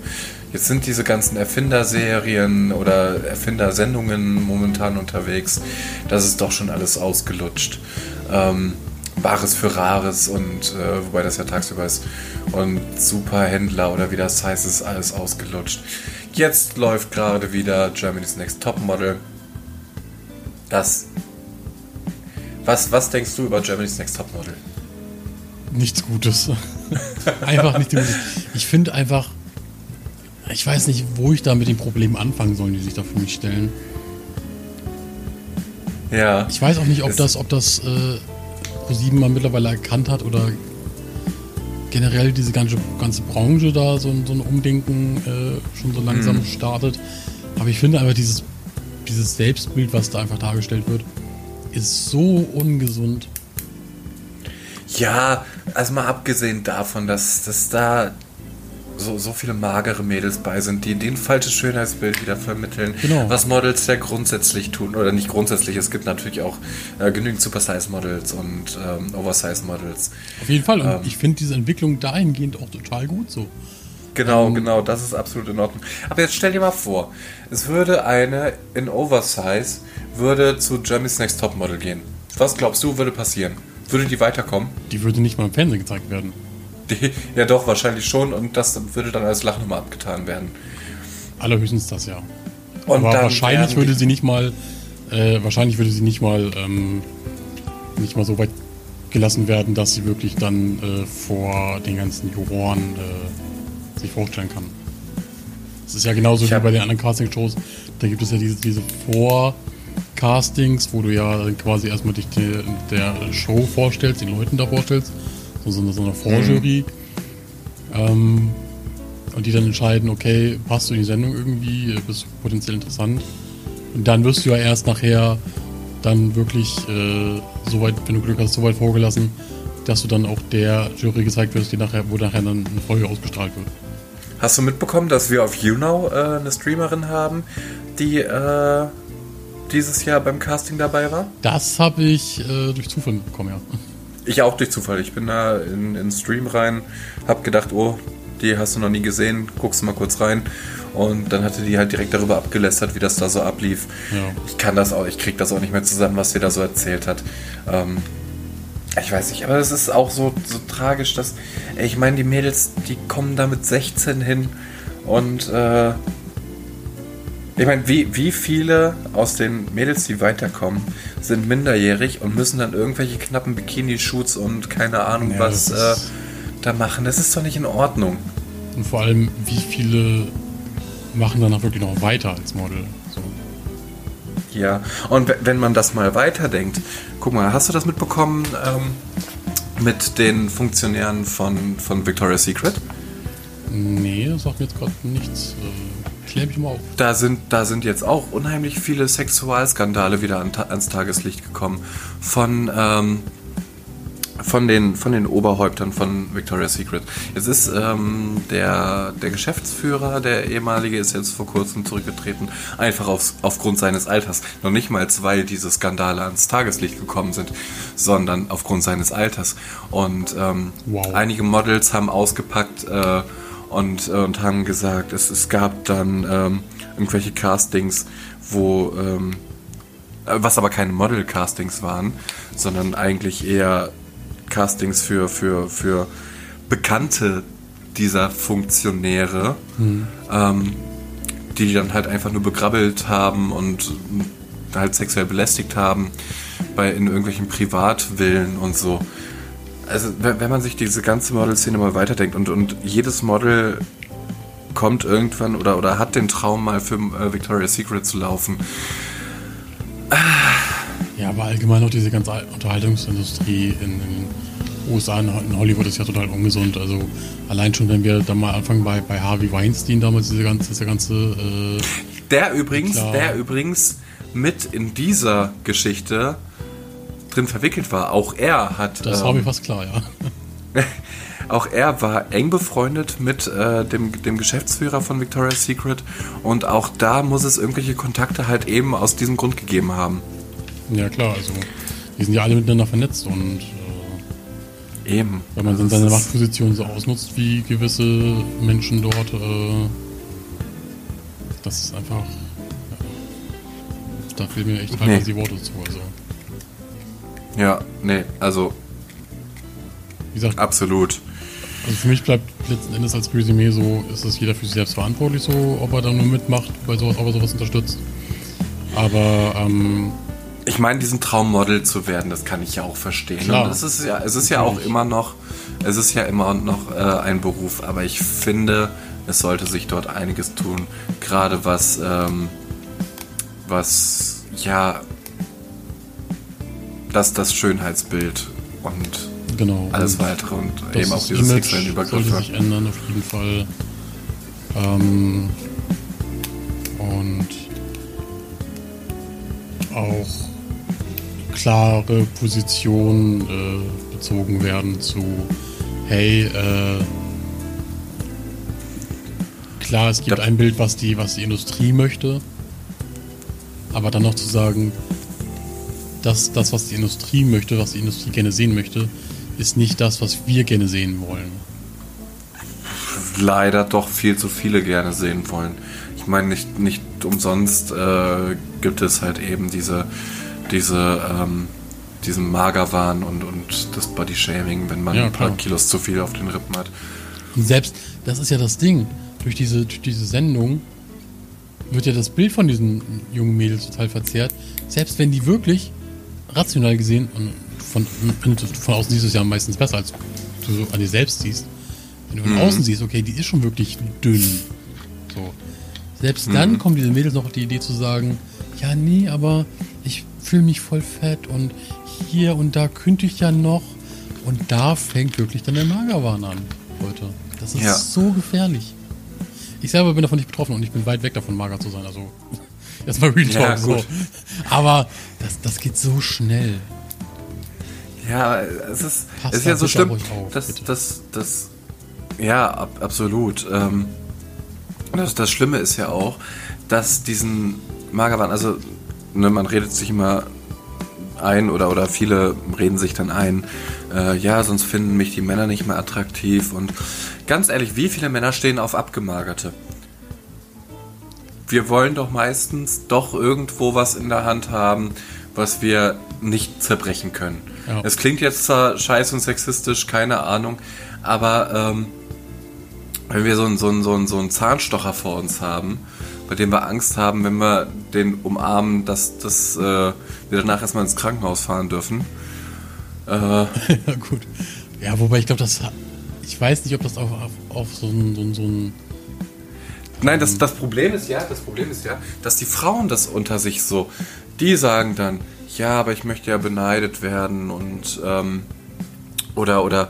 Jetzt sind diese ganzen Erfinderserien oder Erfindersendungen momentan unterwegs. Das ist doch schon alles ausgelutscht. Ähm, Bares für Rares und äh, wobei das ja tagsüber ist. Und Superhändler oder wie das heißt, ist alles ausgelutscht. Jetzt läuft gerade wieder Germany's Next Topmodel. Das. Was, was denkst du über Germany's Next Topmodel? Nichts Gutes. einfach nicht Gutes. Ich finde einfach, ich weiß nicht, wo ich da mit den Problemen anfangen soll, die sich da für mich stellen. Ja. Ich weiß auch nicht, ob das, ob das äh, ProSieben mal mittlerweile erkannt hat oder generell diese ganze, ganze Branche da so, so ein Umdenken äh, schon so langsam mhm. startet. Aber ich finde einfach dieses, dieses Selbstbild, was da einfach dargestellt wird, ist so ungesund. Ja, also mal abgesehen davon, dass, dass da so, so viele magere Mädels bei sind, die den falsches Schönheitsbild wieder vermitteln, genau. was Models ja grundsätzlich tun, oder nicht grundsätzlich, es gibt natürlich auch äh, genügend Supersize-Models und ähm, Oversize-Models. Auf jeden Fall, und ähm, ich finde diese Entwicklung dahingehend auch total gut so. Genau, ähm, genau, das ist absolut in Ordnung. Aber jetzt stell dir mal vor, es würde eine in Oversize, würde zu Jeremy's Next Topmodel gehen. Was glaubst du, würde passieren? Würde die weiterkommen? Die würde nicht mal im Fernsehen gezeigt werden. Die, ja, doch, wahrscheinlich schon. Und das würde dann als Lachnummer abgetan werden. Allerhöchstens das, ja. Und Aber wahrscheinlich würde sie nicht mal, äh, wahrscheinlich würde sie nicht mal, ähm, nicht mal so weit gelassen werden, dass sie wirklich dann äh, vor den ganzen Juroren äh, sich vorstellen kann. Das ist ja genauso ich wie bei den anderen Casting-Shows. Da gibt es ja diese, diese Vor-Castings, wo du ja quasi erstmal dich der, der Show vorstellst, den Leuten da vorstellst. So, eine, so eine Vorjury. Mhm. Ähm, und die dann entscheiden, okay, passt du in die Sendung irgendwie, bist du potenziell interessant. Und dann wirst du ja erst nachher dann wirklich äh, so weit, wenn du Glück hast, so weit vorgelassen, dass du dann auch der Jury gezeigt wirst, die nachher, wo nachher dann eine Folge ausgestrahlt wird. Hast du mitbekommen, dass wir auf YouNow äh, eine Streamerin haben, die äh, dieses Jahr beim Casting dabei war? Das habe ich äh, durch Zufall mitbekommen, ja. Ich auch durch Zufall. Ich bin da in den Stream rein, habe gedacht, oh, die hast du noch nie gesehen, guckst du mal kurz rein. Und dann hatte die halt direkt darüber abgelästert, wie das da so ablief. Ja. Ich kann das auch, ich krieg das auch nicht mehr zusammen, was sie da so erzählt hat. Ähm, ich weiß nicht, aber es ist auch so, so tragisch, dass, ich meine, die Mädels, die kommen da mit 16 hin und äh, ich meine, wie, wie viele aus den Mädels, die weiterkommen, sind minderjährig und müssen dann irgendwelche knappen Bikini-Shoots und keine Ahnung ja, was äh, da machen? Das ist doch nicht in Ordnung. Und vor allem, wie viele machen danach wirklich noch weiter als Model? So. Ja, und wenn man das mal weiterdenkt, guck mal, hast du das mitbekommen ähm, mit den Funktionären von, von Victoria's Secret? Nee, das sagt mir jetzt gerade nichts. Äh, klär mich mal auf. Da sind, da sind jetzt auch unheimlich viele Sexualskandale wieder an, ans Tageslicht gekommen. Von ähm, von den, von den Oberhäuptern von Victoria's Secret. Jetzt ist ähm, der, der Geschäftsführer, der ehemalige, ist jetzt vor kurzem zurückgetreten, einfach aufs, aufgrund seines Alters. Noch nicht mal, weil diese Skandale ans Tageslicht gekommen sind, sondern aufgrund seines Alters. Und ähm, wow. einige Models haben ausgepackt äh, und, äh, und haben gesagt, es, es gab dann ähm, irgendwelche Castings, wo ähm, äh, was aber keine Model-Castings waren, sondern eigentlich eher Castings für, für, für Bekannte dieser Funktionäre, mhm. ähm, die dann halt einfach nur begrabbelt haben und halt sexuell belästigt haben bei in irgendwelchen Privatvillen und so. Also wenn man sich diese ganze Modelszene mal weiterdenkt und, und jedes Model kommt irgendwann oder, oder hat den Traum mal für äh, Victoria's Secret zu laufen. Ja, aber allgemein auch diese ganze Unterhaltungsindustrie in, in USA, in Hollywood ist ja total ungesund. Also allein schon, wenn wir da mal anfangen bei, bei Harvey Weinstein damals, diese ganze, diese ganze äh, Der übrigens, klar. der übrigens mit in dieser Geschichte drin verwickelt war. Auch er hat. Das ähm, war mir fast klar, ja. auch er war eng befreundet mit äh, dem, dem Geschäftsführer von Victoria's Secret und auch da muss es irgendwelche Kontakte halt eben aus diesem Grund gegeben haben. Ja klar, also die sind ja alle miteinander vernetzt und Eben. Wenn man dann seine Machtposition so ausnutzt wie gewisse Menschen dort, äh, das ist einfach. Ja, da fehlen mir echt teilweise nee. die Worte zu. Also. Ja, nee, also. Wie gesagt, absolut. Also für mich bleibt letzten Endes als Resümee so, ist es jeder für sich selbst verantwortlich, so, ob er da nur mitmacht bei sowas, ob er sowas unterstützt. Aber ähm, ich meine, diesen Traummodel zu werden, das kann ich ja auch verstehen. Klar. Und es ist ja, es ist ja auch immer noch, es ist ja immer noch äh, ein Beruf, aber ich finde, es sollte sich dort einiges tun, gerade was, ähm, was, ja, das, das Schönheitsbild und genau. alles weitere und eben auch diese sexuellen Übergriffe. sollte sich ändern, auf jeden Fall. Ähm, und auch klare Position äh, bezogen werden zu, hey, äh, klar, es gibt ja. ein Bild, was die, was die Industrie möchte, aber dann noch zu sagen, dass das, was die Industrie möchte, was die Industrie gerne sehen möchte, ist nicht das, was wir gerne sehen wollen. Leider doch viel zu viele gerne sehen wollen. Ich meine, nicht, nicht umsonst äh, gibt es halt eben diese diese, ähm, diesen Magerwahn und, und das Bodyshaming, wenn man ja, ein paar Kilos zu viel auf den Rippen hat. Und selbst, das ist ja das Ding, durch diese, durch diese Sendung wird ja das Bild von diesen jungen Mädels total verzerrt. Selbst wenn die wirklich rational gesehen, und von, von außen siehst du es ja meistens besser, als du so an dir selbst siehst. Wenn du von mhm. außen siehst, okay, die ist schon wirklich dünn. So. Selbst dann mhm. kommen diese Mädels noch auf die Idee zu sagen, ja, nee, aber ich fühle mich voll fett und hier und da könnte ich ja noch. Und da fängt wirklich dann der Magerwahn an, Leute. Das ist ja. so gefährlich. Ich selber bin davon nicht betroffen und ich bin weit weg davon, mager zu sein. Also, erstmal Real Talk. Ja, so. Aber das, das geht so schnell. Ja, es ist, es ist ja so schlimm. Auf, das, das, das, ja, ab, absolut. Ähm, das, das Schlimme ist ja auch, dass diesen Magerwahn, also ne, man redet sich immer ein oder, oder viele reden sich dann ein, äh, ja, sonst finden mich die Männer nicht mehr attraktiv. Und ganz ehrlich, wie viele Männer stehen auf Abgemagerte? Wir wollen doch meistens doch irgendwo was in der Hand haben, was wir nicht zerbrechen können. Es ja. klingt jetzt zwar scheiß und sexistisch, keine Ahnung, aber ähm, wenn wir so einen, so, einen, so, einen, so einen Zahnstocher vor uns haben, bei dem wir Angst haben, wenn wir den umarmen, dass, dass äh, wir danach erstmal ins Krankenhaus fahren dürfen. Äh, ja, gut. Ja, wobei ich glaube, das. Ich weiß nicht, ob das auf, auf, auf so ein, so ein, so ein Nein, das, das Problem ist ja, das Problem ist ja, dass die Frauen das unter sich so, die sagen dann, ja, aber ich möchte ja beneidet werden und ähm, oder oder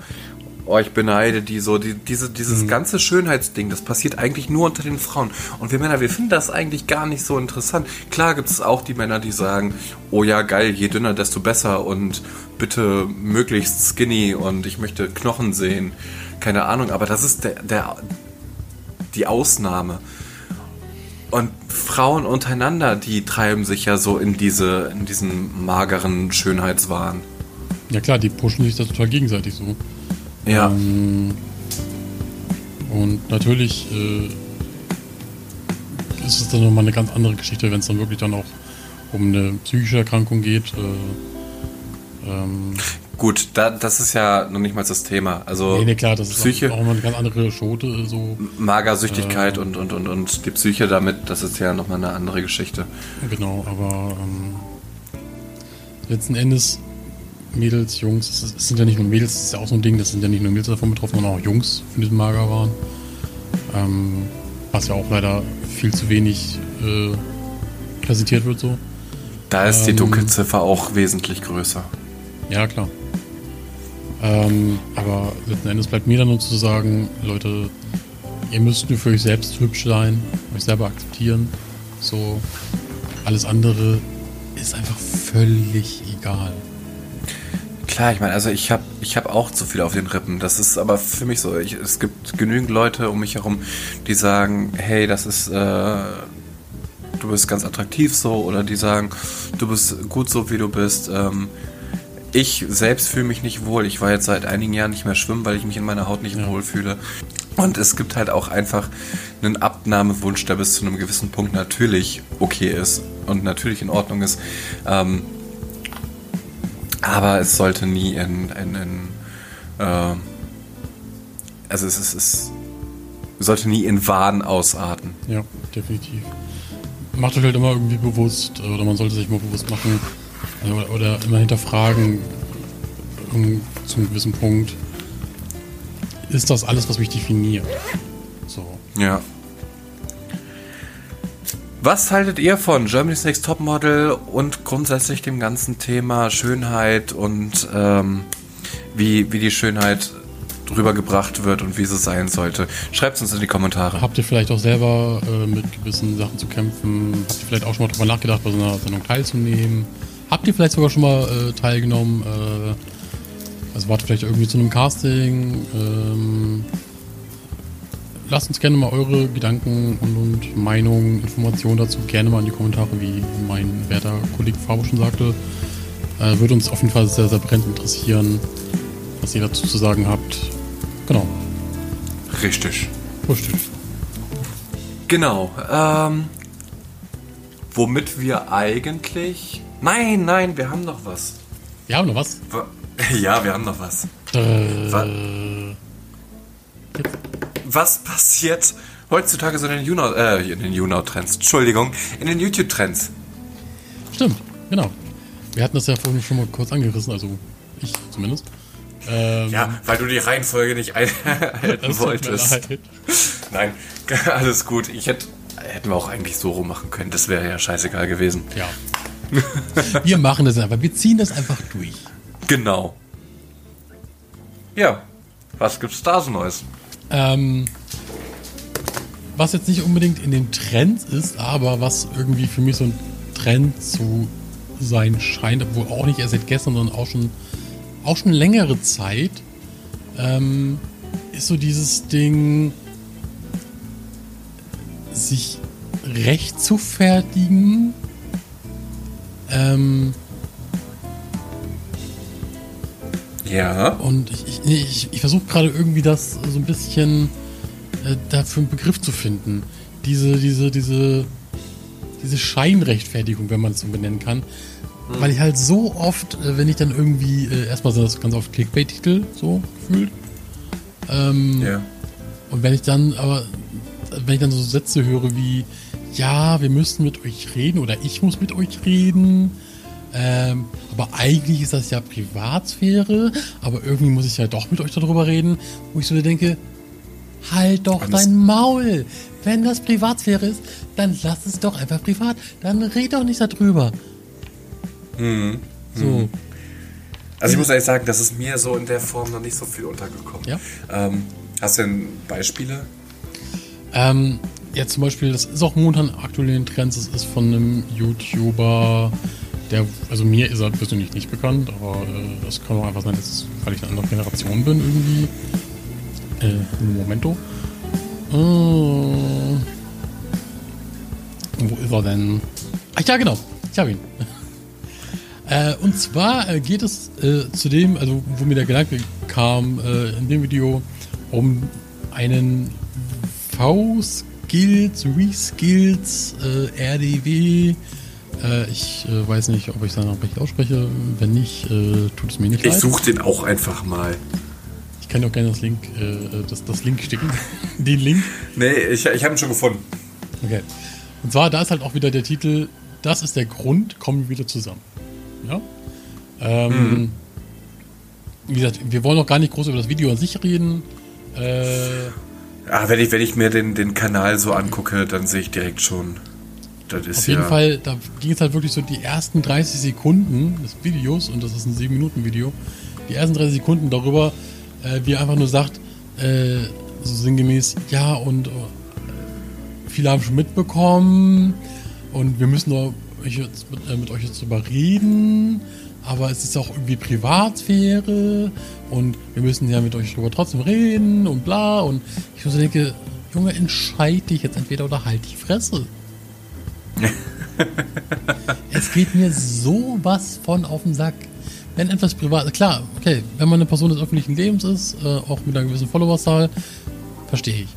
oh, ich beneide die so, die, diese, dieses mhm. ganze Schönheitsding, das passiert eigentlich nur unter den Frauen. Und wir Männer, wir finden das eigentlich gar nicht so interessant. Klar gibt es auch die Männer, die sagen, oh ja, geil, je dünner, desto besser und bitte möglichst skinny und ich möchte Knochen sehen. Keine Ahnung, aber das ist der, der, die Ausnahme. Und Frauen untereinander, die treiben sich ja so in diese, in diesen mageren Schönheitswahn. Ja klar, die pushen sich da total gegenseitig so. Ja. Ähm, und natürlich äh, ist es dann nochmal eine ganz andere Geschichte, wenn es dann wirklich dann auch um eine psychische Erkrankung geht. Äh, ähm, Gut, da, das ist ja noch nicht mal das Thema. Also nee, nee, klar, das Psyche, ist auch immer eine ganz andere Schote. So, Magersüchtigkeit äh, und, und, und, und die Psyche damit, das ist ja nochmal eine andere Geschichte. Genau, aber ähm, letzten Endes Mädels, Jungs, es sind ja nicht nur Mädels, das ist ja auch so ein Ding, das sind ja nicht nur Mädels davon betroffen, sondern auch Jungs von diesem Mager waren. Ähm, was ja auch leider viel zu wenig äh, präsentiert wird so. Da ist ähm, die Dunkelziffer auch wesentlich größer. Ja, klar. Ähm, aber letzten Endes bleibt mir dann nur zu sagen, Leute, ihr müsst nur für euch selbst hübsch sein, euch selber akzeptieren. So, alles andere ist einfach völlig egal. Klar, ich meine, also ich habe ich hab auch zu viel auf den Rippen. Das ist aber für mich so. Ich, es gibt genügend Leute um mich herum, die sagen, hey, das ist, äh, du bist ganz attraktiv so, oder die sagen, du bist gut so, wie du bist. Ähm, ich selbst fühle mich nicht wohl. Ich war jetzt seit einigen Jahren nicht mehr schwimmen, weil ich mich in meiner Haut nicht ja. wohl fühle. Und es gibt halt auch einfach einen Abnahmewunsch, der bis zu einem gewissen Punkt natürlich okay ist und natürlich in Ordnung ist. Ähm, aber es sollte nie in, in, in äh, also es, es, es sollte nie in Wahn ausarten. Ja, definitiv. Macht euch halt immer irgendwie bewusst, oder man sollte sich mal bewusst machen, oder, oder immer hinterfragen, zum gewissen Punkt, ist das alles, was mich definiert? So. Ja. Was haltet ihr von Germany's Next Topmodel und grundsätzlich dem ganzen Thema Schönheit und ähm, wie, wie die Schönheit rübergebracht wird und wie sie sein sollte? Schreibt es uns in die Kommentare. Habt ihr vielleicht auch selber äh, mit gewissen Sachen zu kämpfen? Habt ihr vielleicht auch schon mal drüber nachgedacht, bei so einer Sendung teilzunehmen? Habt ihr vielleicht sogar schon mal äh, teilgenommen? Äh, also wart vielleicht irgendwie zu einem Casting? Ähm, lasst uns gerne mal eure Gedanken und, und Meinungen, Informationen dazu gerne mal in die Kommentare, wie mein werter Kollege Fabo schon sagte. Äh, würde uns auf jeden Fall sehr, sehr brennend interessieren, was ihr dazu zu sagen habt. Genau. Richtig. Richtig. Genau. Ähm, womit wir eigentlich. Nein, nein, wir haben noch was. Wir haben noch was? Ja, wir haben noch was. Äh, was passiert heutzutage so in den YouNow, äh, in den YouNow-Trends, Entschuldigung, in den YouTube-Trends? Stimmt, genau. Wir hatten das ja vorhin schon mal kurz angerissen, also ich zumindest. Ähm, ja, weil du die Reihenfolge nicht einhalten wolltest. Nein, alles gut. Ich hätte hätten wir auch eigentlich so rummachen können. Das wäre ja scheißegal gewesen. Ja. wir machen das einfach. Wir ziehen das einfach durch. Genau. Ja. Was gibt's da so Neues? Ähm, was jetzt nicht unbedingt in den Trends ist, aber was irgendwie für mich so ein Trend zu sein scheint, obwohl auch nicht erst seit gestern, sondern auch schon, auch schon längere Zeit, ähm, ist so dieses Ding, sich recht zu fertigen. Ähm, ja. Und ich, ich, ich, ich versuche gerade irgendwie das so ein bisschen äh, dafür einen Begriff zu finden. Diese, diese, diese, diese Scheinrechtfertigung, wenn man es so benennen kann. Mhm. Weil ich halt so oft, äh, wenn ich dann irgendwie, äh, erstmal sind das ganz oft Clickbait-Titel, so gefühlt. Ähm, ja. Und wenn ich dann aber, wenn ich dann so Sätze höre wie, ja, wir müssen mit euch reden oder ich muss mit euch reden, ähm, aber eigentlich ist das ja Privatsphäre, aber irgendwie muss ich ja doch mit euch darüber reden, wo ich so denke, halt doch Alles dein Maul. Wenn das Privatsphäre ist, dann lass es doch einfach privat. Dann red doch nicht darüber. Mhm. So. Mhm. Also ich muss ehrlich sagen, das ist mir so in der Form noch nicht so viel untergekommen. Ja? Ähm, hast du denn Beispiele? Ähm, ja, zum Beispiel, das ist auch momentan aktuell in Trends, das ist von einem YouTuber, der, also mir ist er persönlich nicht bekannt, aber äh, das kann auch einfach sein, dass, weil ich eine andere Generation bin irgendwie. Äh, Momento. Äh, wo ist er denn? Ach ja, genau. Ich habe ihn. Äh, und zwar äh, geht es äh, zu dem, also wo mir der Gedanke kam, äh, in dem Video um einen V-Skills, Reskills, äh, RDW. Äh, ich weiß nicht, ob ich es dann auch richtig ausspreche. Wenn nicht, tut es mir nicht leid. Ich suche den auch einfach mal. Ich kann auch gerne das Link, das, das Link sticken. den Link. Nee, ich, ich habe ihn schon gefunden. Okay. Und zwar, da ist halt auch wieder der Titel, das ist der Grund, kommen wir wieder zusammen. Ja? Ähm, mhm. Wie gesagt, wir wollen noch gar nicht groß über das Video an sich reden. Äh, ja, wenn ich, wenn ich mir den, den Kanal so angucke, dann sehe ich direkt schon. Das ist Auf jeden ja Fall, da ging es halt wirklich so die ersten 30 Sekunden des Videos, und das ist ein 7-Minuten-Video, die ersten 30 Sekunden darüber, äh, wie er einfach nur sagt, äh, so sinngemäß, ja, und äh, viele haben schon mitbekommen und wir müssen mit, äh, mit euch jetzt drüber reden, aber es ist auch irgendwie Privatsphäre und wir müssen ja mit euch drüber trotzdem reden und bla. Und ich so denke, Junge, entscheid dich jetzt entweder oder halt die Fresse. es geht mir sowas von auf den Sack. Wenn etwas privat, klar, okay, wenn man eine Person des öffentlichen Lebens ist, äh, auch mit einer gewissen Followerzahl, verstehe ich.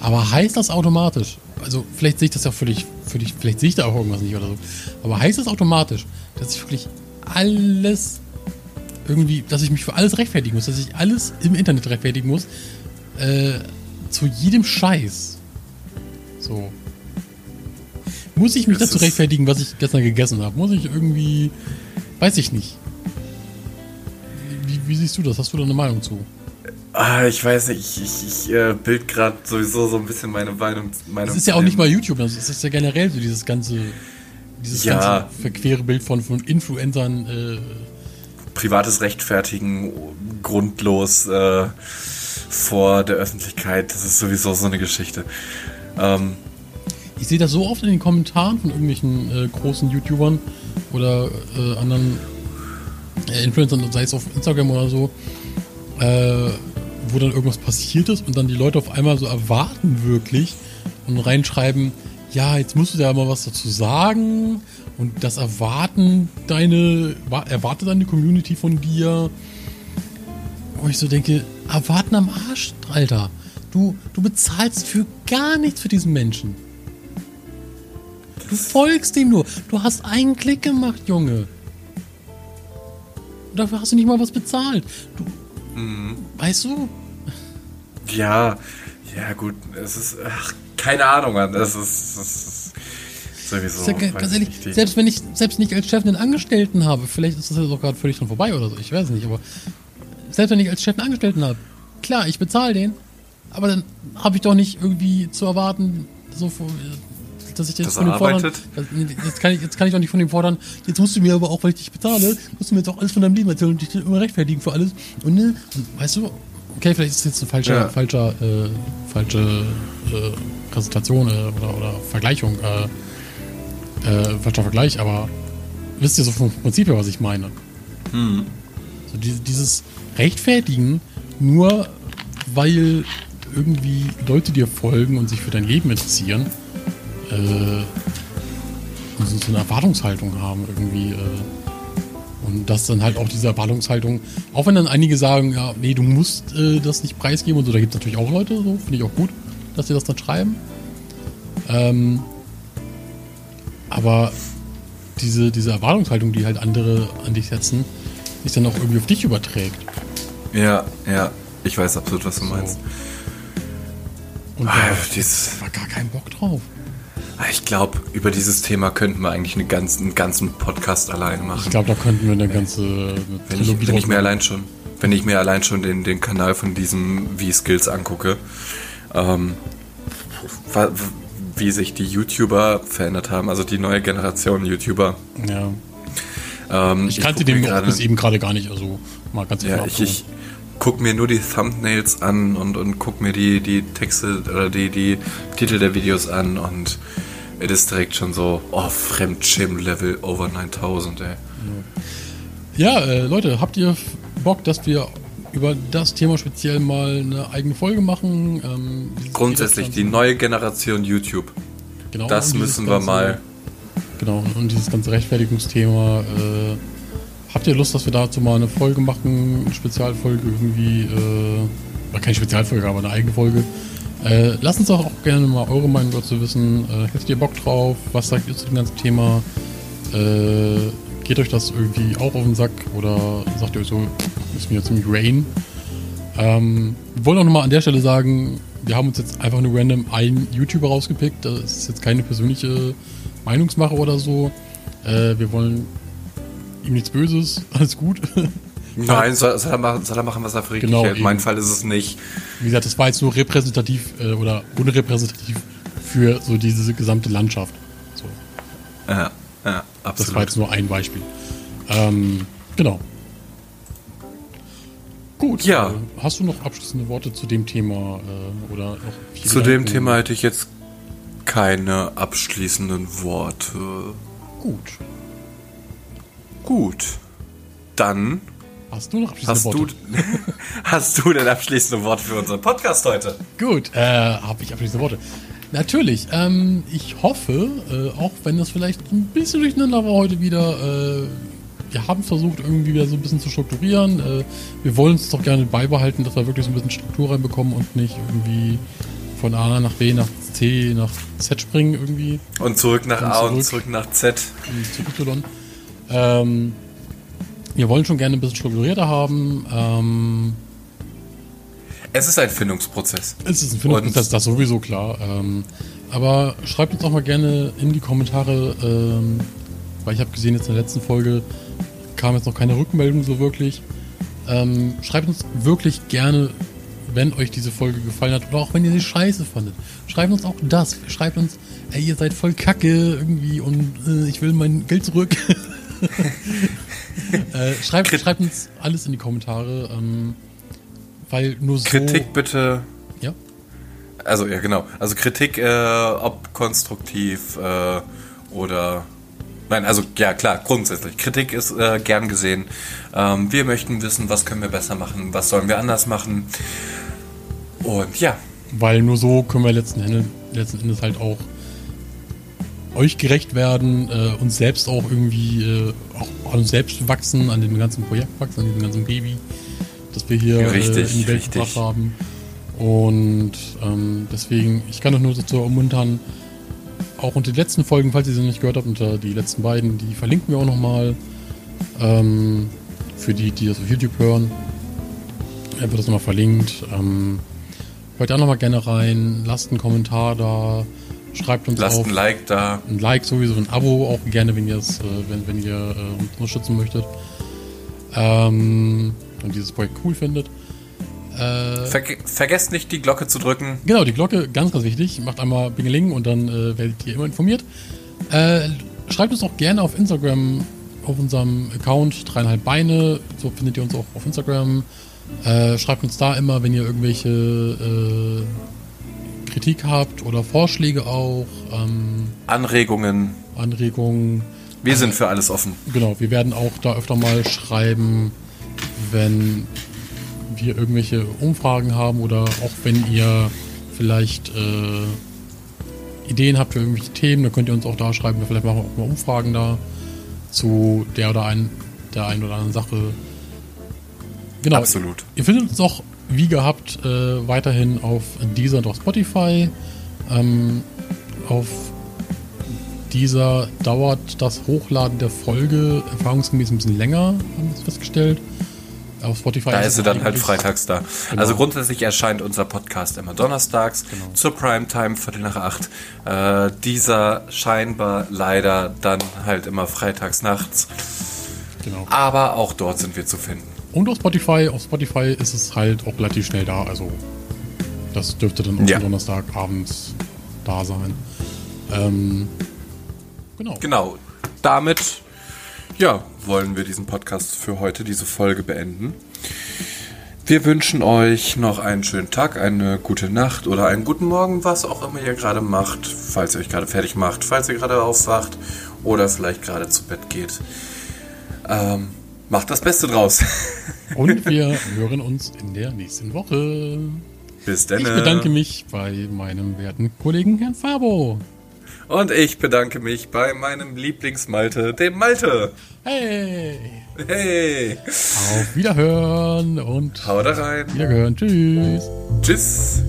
Aber heißt das automatisch, also vielleicht sehe ich das ja völlig, völlig, vielleicht sehe ich da auch irgendwas nicht oder so, aber heißt das automatisch, dass ich wirklich alles irgendwie, dass ich mich für alles rechtfertigen muss, dass ich alles im Internet rechtfertigen muss, äh, zu jedem Scheiß. So. Muss ich mich das dazu rechtfertigen, was ich gestern gegessen habe? Muss ich irgendwie, weiß ich nicht. Wie, wie siehst du das? Hast du da eine Meinung zu? Ah, ich weiß nicht, ich, ich, ich äh, bild gerade sowieso so ein bisschen meine Meinung. Meinung das ist ja auch nicht mal YouTube, das ist ja generell so dieses ganze, dieses ja. ganze verquere Bild von, von Influencern. Äh, Privates Rechtfertigen, grundlos äh, vor der Öffentlichkeit, das ist sowieso so eine Geschichte. Ähm, ich sehe das so oft in den Kommentaren von irgendwelchen äh, großen YouTubern oder äh, anderen äh, Influencern, sei es auf Instagram oder so, äh, wo dann irgendwas passiert ist und dann die Leute auf einmal so erwarten wirklich und reinschreiben, ja, jetzt musst du ja mal was dazu sagen und das erwarten deine, erwartet deine Community von dir. Wo ich so denke, erwarten am Arsch, Alter. Du, du bezahlst für gar nichts für diesen Menschen. Du folgst ihm nur. Du hast einen Klick gemacht, Junge. Dafür hast du nicht mal was bezahlt. Du, mhm. Weißt du? Ja, ja gut, es ist, ach, keine Ahnung, Mann, das ist, das ist sowieso. Ja, ganz ehrlich, selbst wenn ich selbst nicht als Chef einen Angestellten habe, vielleicht ist das jetzt auch gerade völlig dran vorbei oder so, ich weiß nicht, aber selbst wenn ich als Chef einen Angestellten habe, klar, ich bezahle den, aber dann habe ich doch nicht irgendwie zu erwarten, so, dass ich jetzt Das von dem fordern, jetzt kann ich, jetzt kann ich auch nicht von dem fordern, jetzt musst du mir aber auch, weil ich dich bezahle, musst du mir jetzt auch alles von deinem Leben erzählen und dich immer rechtfertigen für alles. Und ne, und weißt du, okay, vielleicht ist jetzt eine falsche, Ja. falscher, äh, falsche äh, Präsentation äh, oder, oder Vergleichung, äh, äh, falscher Vergleich, aber wisst ihr so vom Prinzip her, was ich meine? So die, dieses Rechtfertigen nur, weil irgendwie Leute dir folgen und sich für dein Leben interessieren äh, und so, so eine Erwartungshaltung haben irgendwie. Und dass dann halt auch diese Erwartungshaltung, auch wenn dann einige sagen, ja, nee, du musst äh, das nicht preisgeben und so, da gibt es natürlich auch Leute, so finde ich auch gut, dass sie das dann schreiben. Ähm, aber diese, diese Erwartungshaltung, die halt andere an dich setzen, sich dann auch irgendwie auf dich überträgt. Ja, ja. Ich weiß absolut, was du meinst. Und Ah, da war gar kein Bock drauf. Ich glaube, über dieses Thema könnten wir eigentlich eine ganzen, einen ganzen Podcast alleine Ich machen. glaube, da könnten wir eine ganze eine Wenn ich, wenn ich mir allein schon, wenn ich mir allein schon den, den Kanal von diesem V-Skills angucke, ähm, wie sich die YouTuber verändert haben, also die neue Generation YouTuber. Ja. Ähm, Ich kannte guck den gerade- bis eben gerade gar nicht, also mal ganz Ja, ich, ich guck mir nur die Thumbnails an und, und guck mir die, die Texte oder die, die Titel der Videos an und es ist direkt schon so, oh, Fremdschirm-Level over 9000, ey. Ja, äh, Leute, habt ihr Bock, dass wir über das Thema speziell mal eine eigene Folge machen? Ähm, Grundsätzlich die neue Generation YouTube. genau, Das müssen wir ganze- mal. Genau, und dieses ganze Rechtfertigungsthema. Äh, habt ihr Lust, dass wir dazu mal eine Folge machen? Eine Spezialfolge irgendwie? Äh, keine Spezialfolge, aber eine eigene Folge. Äh, lasst uns doch auch gerne mal eure Meinung dazu wissen. Äh, hättet ihr Bock drauf? Was sagt ihr zu dem ganzen Thema? Äh, geht euch das irgendwie auch auf den Sack? Oder sagt ihr euch so, ist mir ziemlich rain? Ähm, wir wollen auch nochmal an der Stelle sagen, wir haben uns jetzt einfach nur random einen YouTuber rausgepickt. Das ist jetzt keine persönliche Meinungsmache oder so. Äh, wir wollen ihm nichts Böses, alles gut. Nein, soll, soll, er machen, soll er machen, was er für richtig Genau, hält. Mein eben. Fall ist es nicht. Wie gesagt, das war jetzt nur repräsentativ äh, oder unrepräsentativ für so diese gesamte Landschaft. So, Ja, ja, das war absolut. jetzt nur ein Beispiel. Ähm, genau. Gut. Ja. Äh, hast du noch abschließende Worte zu dem Thema äh, oder noch Zu dem? Thema hätte ich jetzt keine abschließenden Worte. Gut. Gut. Dann Hast du noch abschließende hast Worte? du, hast du denn abschließende Worte für unseren Podcast heute? Gut, äh, habe ich abschließende Worte. Natürlich, ähm, ich hoffe, äh, auch wenn das vielleicht ein bisschen durcheinander war heute wieder, äh, wir haben versucht, irgendwie wieder so ein bisschen zu strukturieren. Äh, wir wollen es doch gerne beibehalten, dass wir wirklich so ein bisschen Struktur reinbekommen und nicht irgendwie von A nach B nach C nach Z springen irgendwie Und zurück nach Und A und zurück. zurück nach Z. zu Y. Ähm, wir wollen schon gerne ein bisschen strukturierter haben. Ähm, Es ist ein Findungsprozess. Es ist ein Findungsprozess, das ist sowieso klar. Ähm, aber schreibt uns auch mal gerne in die Kommentare, ähm, weil ich habe gesehen, jetzt in der letzten Folge kam jetzt noch keine Rückmeldung so wirklich. Ähm, schreibt uns wirklich gerne, wenn euch diese Folge gefallen hat oder auch wenn ihr sie scheiße fandet. Schreibt uns auch das. Schreibt uns, ey, ihr seid voll kacke irgendwie und äh, ich will mein Geld zurück. äh, schreibt, schreibt uns alles in die Kommentare, ähm, weil nur so... Kritik bitte. Ja? Also ja genau. Also Kritik, äh, ob konstruktiv äh, oder Nein, also ja klar, grundsätzlich. Kritik ist äh, gern gesehen. Ähm, wir möchten wissen, was können wir besser machen, was sollen wir anders machen. Und ja, Weil nur so können wir letzten Endes, letzten Endes halt auch euch gerecht werden, äh, uns selbst auch irgendwie, äh, auch an uns selbst wachsen, an dem ganzen Projekt wachsen, an diesem ganzen Baby, das wir hier äh, Richtig, in die Welt gebracht haben. Und ähm, deswegen, ich kann euch nur dazu ermuntern, auch unter die letzten Folgen, falls ihr sie noch nicht gehört habt, unter die letzten beiden, die verlinken wir auch nochmal. Ähm, für die, die das auf YouTube hören. Er wird das nochmal verlinkt. Ähm, hört da nochmal gerne rein, lasst einen Kommentar da, schreibt uns lasst auf. ein Like da. Ein Like sowieso, ein Abo auch gerne, wenn ihr es, äh, wenn, wenn ihr äh, uns unterstützen möchtet. Ähm, und dieses Projekt cool findet. Äh, Ver vergesst nicht, die Glocke zu drücken. Genau, die Glocke, ganz, ganz wichtig. Macht einmal Bingeling und dann äh, werdet ihr immer informiert. Äh, schreibt uns auch gerne auf Instagram, auf unserem Account dreieinhalb Beine. So findet ihr uns auch auf Instagram. Äh, schreibt uns da immer, wenn ihr irgendwelche äh, Kritik habt oder Vorschläge auch. Ähm, Anregungen. Anregungen. Wir sind für alles offen. Genau, wir werden auch da öfter mal schreiben, wenn wir irgendwelche Umfragen haben oder auch wenn ihr vielleicht äh, Ideen habt für irgendwelche Themen, dann könnt ihr uns auch da schreiben. Vielleicht machen wir auch mal Umfragen da zu der oder ein, der einen oder anderen Sache. Genau. Absolut. Ihr findet uns auch, wie gehabt, äh, weiterhin auf Deezer und auf Spotify. Ähm, auf dieser dauert das Hochladen der Folge erfahrungsgemäß ein bisschen länger, haben wir festgestellt. Auf Spotify. Da ist sie dann halt freitags da. Genau. Also grundsätzlich erscheint unser Podcast immer donnerstags genau. zur Primetime, Viertel nach acht. Äh, dieser scheinbar leider dann halt immer freitags nachts. Genau. Aber auch dort sind wir zu finden. Und auf Spotify, auf Spotify ist es halt auch relativ schnell da. Also das dürfte dann auch ja. Donnerstagabends da sein. Ähm, Genau. Genau. Damit, ja, wollen wir diesen Podcast für heute, diese Folge beenden. Wir wünschen euch noch einen schönen Tag, eine gute Nacht oder einen guten Morgen, was auch immer ihr gerade macht, falls ihr euch gerade fertig macht, falls ihr gerade aufwacht oder vielleicht gerade zu Bett geht. Ähm, macht das Beste draus. Und wir hören uns in der nächsten Woche. Bis dann. Ich bedanke mich bei meinem werten Kollegen Herrn Fabo. Und ich bedanke mich bei meinem Lieblingsmalte, dem Malte. Hey. Hey. Auf Wiederhören und Hau da rein. Wiederhören. Tschüss. Tschüss.